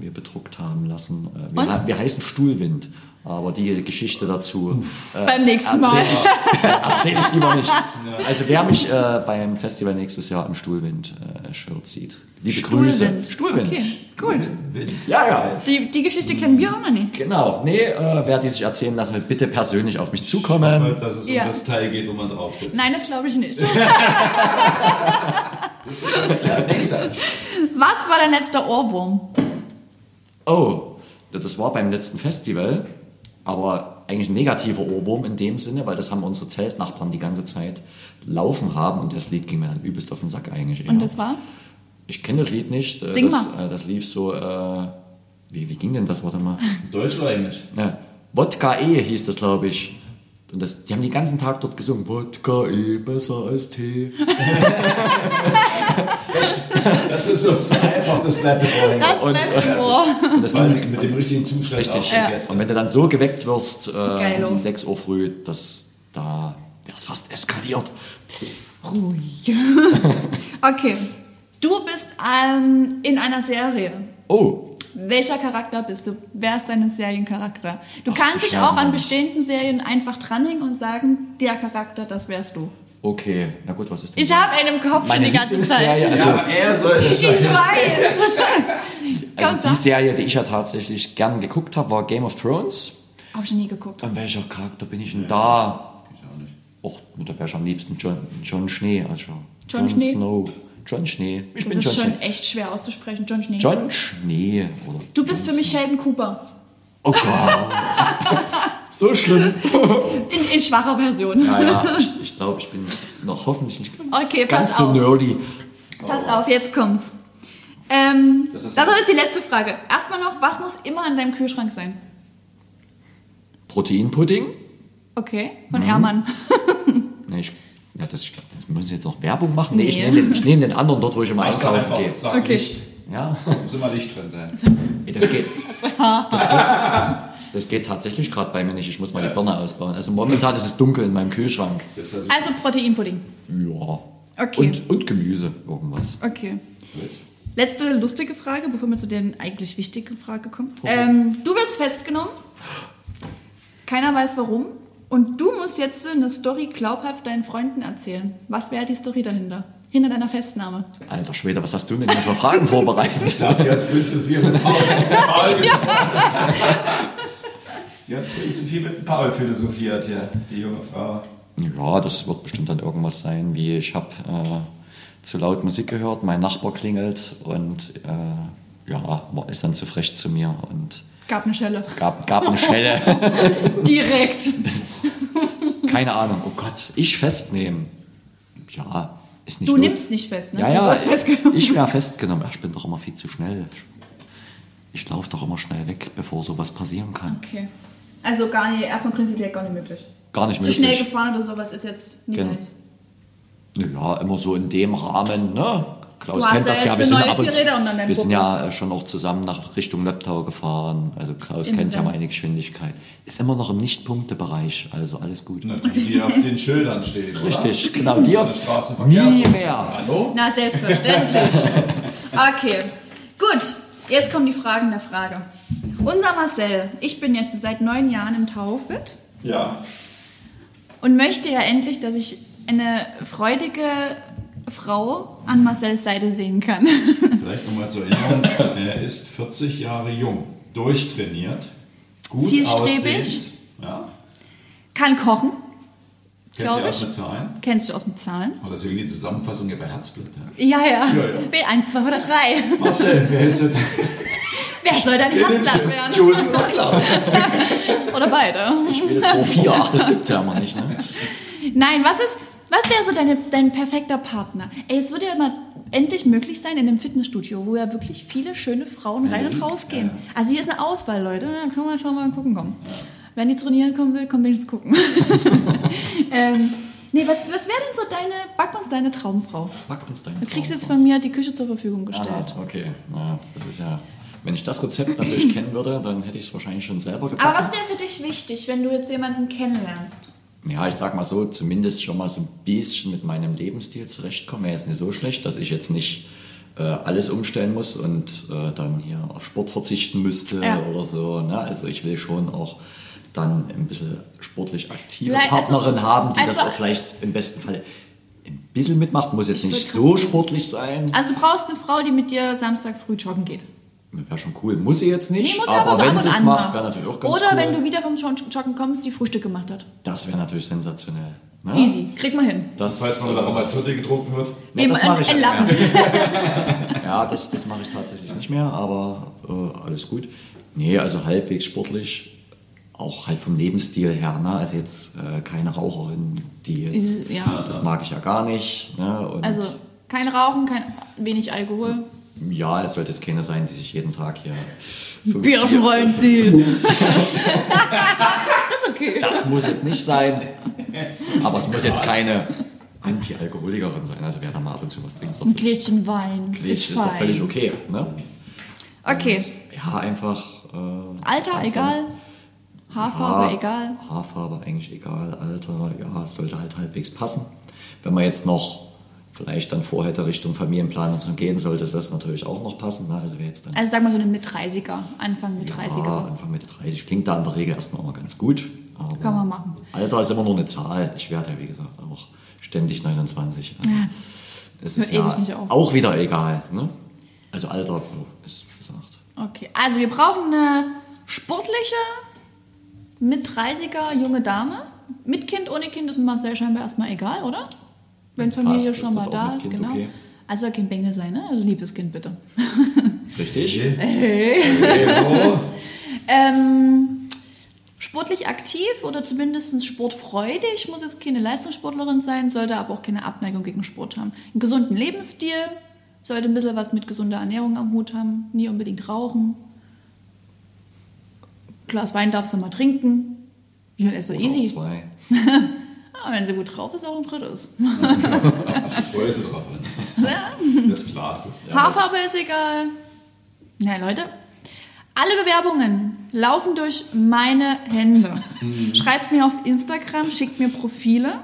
wir bedruckt haben lassen. Äh, wir, Und? wir heißen Stuhlwind. Aber die Geschichte dazu äh, Beim nächsten Mal. erzähle ich, erzähl ich lieber nicht. Also wer mich äh, beim Festival nächstes Jahr im Stuhlwind-Shirt sieht. Liebe Grüße. Stuhlwind. Okay, gut. Wind. Ja, ja. Die, die Geschichte kennen wir auch noch nicht. Genau. Nee, äh, wer die sich erzählen lassen will, bitte persönlich auf mich Ich zukommen. hoffe, dass es Ja. um das Teil geht, wo man drauf sitzt. Nein, das glaube ich nicht. Nächster. Was war dein letzter Ohrwurm? Oh, das war beim letzten Festival, aber eigentlich ein negativer Ohrwurm in dem Sinne, weil das haben unsere Zeltnachbarn die ganze Zeit laufen haben und das Lied ging mir dann übelst auf den Sack eigentlich. eher. Und das war? ich kenne das Lied nicht. äh, Sing das, mal. äh, das lief so, äh, wie, wie ging denn das? Warte mal. Deutsch oder Englisch? Ne, Wodka E hieß das, glaube ich. Und das, die haben den ganzen Tag dort gesungen. Wodka E besser als Tee. Das ist so einfach, das bleibt im Ohr. Das Und, bleibt im Ohr. Und das ging, mit dem richtigen Zustand Richtig. Ja. Und wenn du dann so geweckt wirst, äh, um 6 Uhr früh, das, da wäre es fast eskaliert. Ruhig. okay. Du bist ähm, in einer Serie. Oh, Welcher Charakter bist du? Wer ist dein Seriencharakter? Du Ach, kannst dich auch an bestehenden Serien einfach dranhängen und sagen, der Charakter, das wärst du. Okay. Na gut, was ist denn Ich so? habe einen im Kopf schon die ganze Zeit. Ja, also, aber er soll das Ich sein. weiß. Also die. Serie, die ich ja tatsächlich gern geguckt habe, war Game of Thrones. Hab ich nie geguckt. Und welcher Charakter bin ich denn da? Ich auch nicht. Och, da wäre ich am liebsten John, John Schnee. Also John Schnee? Snow. John Schnee. Ich Das bin ist John schon Schnee. echt schwer auszusprechen. John Schnee. John Schnee. Oder Du bist für mich Sheldon Cooper. Oh Gott. so schlimm. In, in schwacher Version. Ja, ja, ich, ich glaube, ich bin noch hoffentlich nicht ganz, Okay, ganz pass so auf. nerdy. Passt auf, jetzt kommt's. Ähm, Das das ist- ist die letzte Frage. Erstmal noch, was muss immer in deinem Kühlschrank sein? Proteinpudding? Okay, von Mhm. Ermann. Nee, ich, ja, das, das müssen Sie jetzt noch Werbung machen? Nee, ich Nee. nehme den, ich nehm den anderen dort, wo ich immer einkaufen einfach, gehe. Sag Okay. Licht. Ja, Muss immer Licht drin sein. Das geht. Das geht, das geht tatsächlich gerade bei mir nicht. Ich muss mal die Birne ausbauen. Also momentan ist es dunkel in meinem Kühlschrank. Also Proteinpudding. Ja. Okay. Und, und Gemüse, irgendwas. Okay. Letzte lustige Frage, bevor wir zu der eigentlich wichtigen Frage kommen. Ähm, du wirst festgenommen. Keiner weiß warum. Und du musst jetzt eine Story glaubhaft deinen Freunden erzählen. Was wäre die Story dahinter? Hinter deiner Festnahme. Alter Schwede, was hast du denn für Fragen vorbereitet? Ich glaube, die hat viel zu viel mit Paul. Die hat viel zu viel mit Paul philosophiert, ja, die junge Frau. Ja, das wird bestimmt dann irgendwas sein, wie ich habe äh, zu laut Musik gehört, mein Nachbar klingelt und äh, ja, war- ist dann zu frech zu mir und Gab eine Schelle. gab, gab eine Schelle. Direkt. Keine Ahnung, oh Gott, ich festnehmen. Ja, ist nicht Du not- nimmst nicht fest, ne? Ja, Du ja, ich wäre festgenommen. Ich bin doch immer viel zu schnell. Ich, ich laufe doch immer schnell weg, bevor sowas passieren kann. Okay. Also gar nicht, erstmal prinzipiell gar nicht möglich. Gar nicht Zu möglich. schnell gefahren oder sowas ist jetzt nicht eins. Ja, immer so in dem Rahmen, ne? Klaus kennt ja das ja. Wir sind, ab und, wir sind ja äh, schon auch zusammen nach Richtung Löbtau gefahren. Also Klaus Im kennt ja Rennen. meine Geschwindigkeit. Ist immer noch im Nicht-Punkte-Bereich, also alles gut. Na, die, die auf den Schildern stehen, oder? Richtig, genau. Die auf Straßenverkehrs- nie mehr. Hallo? Na, selbstverständlich. Okay, gut. Jetzt kommen die Fragen der Frage. Unser Marcel, ich bin jetzt seit neun Jahren im Taufit Ja. und möchte ja endlich, dass ich eine freudige Frau an Marcels Seite sehen kann. Vielleicht nochmal zur Erinnerung, er ist 40 Jahre jung, durchtrainiert, gut Zielstrebig. aussehend. Ja. Kann kochen, Glaub sie aus mit Zahlen? kennst du aus mit Zahlen? Oh, deswegen die Zusammenfassung Herzblatt. Ja. Ja, ja. Ja, ja. B1, 2 oder 3. Marcel, wer hältst du Wer soll dein Herzblatt werden? Jules oder Klaus? Oder beide? Ich will 2, 4, ach, das gibt's ja immer nicht, ne? Nein, was ist, was wäre so deine, dein perfekter Partner? Ey, es würde ja mal endlich möglich sein in einem Fitnessstudio, wo ja wirklich viele schöne Frauen rein und raus gehen. Also hier ist eine Auswahl, Leute. Da können wir schon mal gucken kommen. Wenn die trainieren kommen will, kommen wenigstens gucken. ähm, nee, was, was wäre denn so deine, back uns deine Traumfrau? Back uns deine Du kriegst jetzt von mir die Küche zur Verfügung gestellt. Ah, okay, na, das ist ja. Wenn ich das Rezept natürlich kennen würde, dann hätte ich es wahrscheinlich schon selber gebacken. Aber was wäre für dich wichtig, wenn du jetzt jemanden kennenlernst? Ja, ich sag mal so, zumindest schon mal so ein bisschen mit meinem Lebensstil zurechtkommen. Wäre jetzt nicht so schlecht, dass ich jetzt nicht äh, alles umstellen muss und äh, dann hier auf Sport verzichten müsste Ja. oder so. Ne? Also ich will schon auch dann ein bisschen sportlich aktive Vielleicht- Partnerin also- haben, die das also- auch vielleicht im besten Fall ein bisschen mitmacht. Muss jetzt Ich nicht so sportlich sein. Also du brauchst eine Frau, die mit dir Samstag früh joggen geht. Wäre schon cool. Muss sie jetzt nicht, Nee, muss aber, aber so wenn sie es macht, wäre natürlich auch ganz Oder cool. wenn du wieder vom Joggen kommst, die Frühstück gemacht hat. das wäre natürlich sensationell. Ne? Easy, krieg mal hin. Das, Falls man da mal zu dir getrunken wird. Nee, das mache ich Lappen. Ja, das, das mache ich tatsächlich nicht mehr, aber äh, alles gut. Nee, also halbwegs sportlich, auch halt vom Lebensstil her. Ne? Also jetzt äh, keine Raucherin, die jetzt, Ist- ja. das mag ich ja gar nicht. Ne? Und Also kein Rauchen, kein wenig Alkohol. Ja, es sollte jetzt keine sein, die sich jeden Tag hier Bierchen Bier- reinziehen. das ist okay. Das muss jetzt nicht sein, aber es muss jetzt keine Anti-Alkoholikerin sein. Also wer da mal ab und zu was trinkt, Ein Gläschen Wein Gläschen ist ist doch völlig okay. Ne? Okay. Ja, einfach. Äh, Alter, egal. Haarfarbe, Ja, egal. Haarfarbe eigentlich egal, Alter, ja, es sollte halt halbwegs passen. Wenn man jetzt noch vielleicht dann vorher Richtung Familienplanung so gehen sollte, das natürlich auch noch passen. Ne? Also jetzt dann Also sag mal so eine Mit-30er. Anfang Mit-30er. ja, Anfang Mitte 30 klingt da in der Regel erstmal immer ganz gut. Kann man machen. Alter ist immer nur eine Zahl. Ich werde ja wie gesagt auch ständig 29. Also es ist ja auch wieder egal. Ne? Also Alter oh, ist gesagt. Okay, also wir brauchen eine sportliche, mit 30er junge Dame. Mit Kind, ohne Kind ist Marcel scheinbar erstmal egal, oder? Wenn Familie Passt, schon mal da ist, Kind genau. okay? Also soll kein Bengel sein, ne? Also liebes Kind bitte. Richtig? Hallo. Ähm, sportlich aktiv oder zumindest sportfreudig, muss jetzt keine Leistungssportlerin sein, sollte aber auch keine Abneigung gegen Sport haben. Einen gesunden Lebensstil sollte ein bisschen was mit gesunder Ernährung am Hut haben, nie unbedingt rauchen. Glas Wein darfst du mal trinken. Ja, ist doch easy. zwei. Ah, wenn sie gut drauf ist, auch ein drittes. Wo ist sie drauf? Das Glas ist. Ja, Haarfarbe ist egal. Na Leute, alle Bewerbungen laufen durch meine Hände. Mhm. Schreibt mir auf Instagram, schickt mir Profile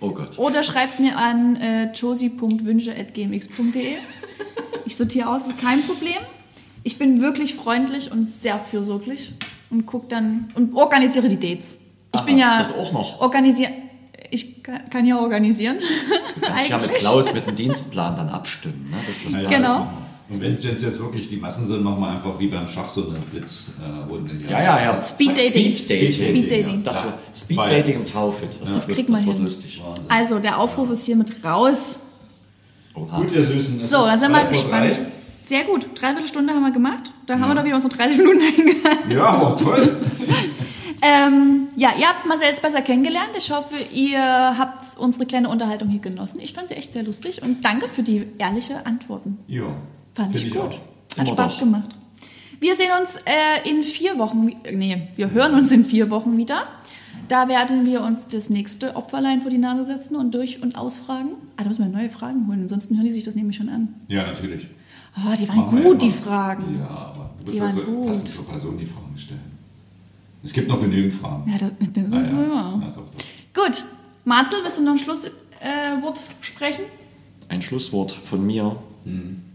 Oh Gott. oder schreibt mir an äh, josie.wünsche.gmx.de. Ich sortiere aus, ist kein Problem. Ich bin wirklich freundlich und sehr fürsorglich und guck dann und organisiere die Dates. Ich Aha, bin ja das auch noch. organisieren. Ich kann, ja organisieren. Du kannst ja mit Klaus mit dem Dienstplan dann abstimmen. Ne? Das Ja, ja. passt. Genau. Und wenn es jetzt wirklich die Massen sind, machen wir einfach wie beim Schach so eine Blitzrunde. hier. Ja, ja, ja. Speed Dating. Speed Dating. Speed Dating. Das Ja. Speed Dating im Taufit. Das, Das wird, kriegt man das hin. lustig. Also, der Aufruf ist hiermit raus. Gut, ihr Süßen. So, dann sind wir gespannt. drei. Sehr gut. Dreiviertel Stunde haben wir gemacht. Da haben wir doch wieder unsere 30 Minuten eingehalten. Ja, aber toll. Ähm, ja, ihr habt Marcel jetzt besser kennengelernt. Ich hoffe, ihr habt unsere kleine Unterhaltung hier genossen. Ich fand sie echt sehr lustig und danke für die ehrliche Antworten. Ja. Fand ich gut. auch. Hat Spaß doch. gemacht. Wir sehen uns äh, in vier Wochen, nee, wir hören uns in vier Wochen wieder. Da werden wir uns das nächste Opferlein vor die Nase setzen und durch- und ausfragen. Ah, da müssen wir neue Fragen holen, ansonsten hören die sich das nämlich schon an. Ja, natürlich. Oh, die waren Machen gut, ja die. Fragen. Ja, aber du Die musst halt waren so gut. passend zur Person die Fragen stellen. Es gibt noch genügend Fragen. Ja, das, das ist Ah, ja. immer. Ja, doch, doch. Gut, Marcel, willst du noch ein Schlusswort äh, sprechen? Ein Schlusswort von mir.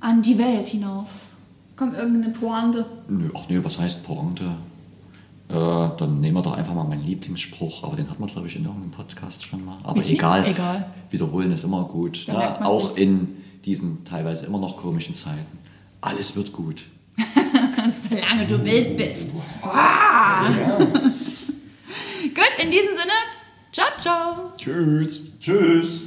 An die Welt hinaus. Komm, irgendeine Pointe. Nö, ach nö, was heißt Pointe? Äh, dann nehmen wir doch einfach mal meinen Lieblingsspruch, aber den hat man, glaube ich, in irgendeinem Podcast schon mal. Aber egal. Egal. Wiederholen ist immer gut. Da ne? merkt man Auch sich's. in diesen teilweise immer noch komischen Zeiten. Alles wird gut. Solange du wild bist. Gut, in diesem Sinne, ciao, ciao. Tschüss. Tschüss.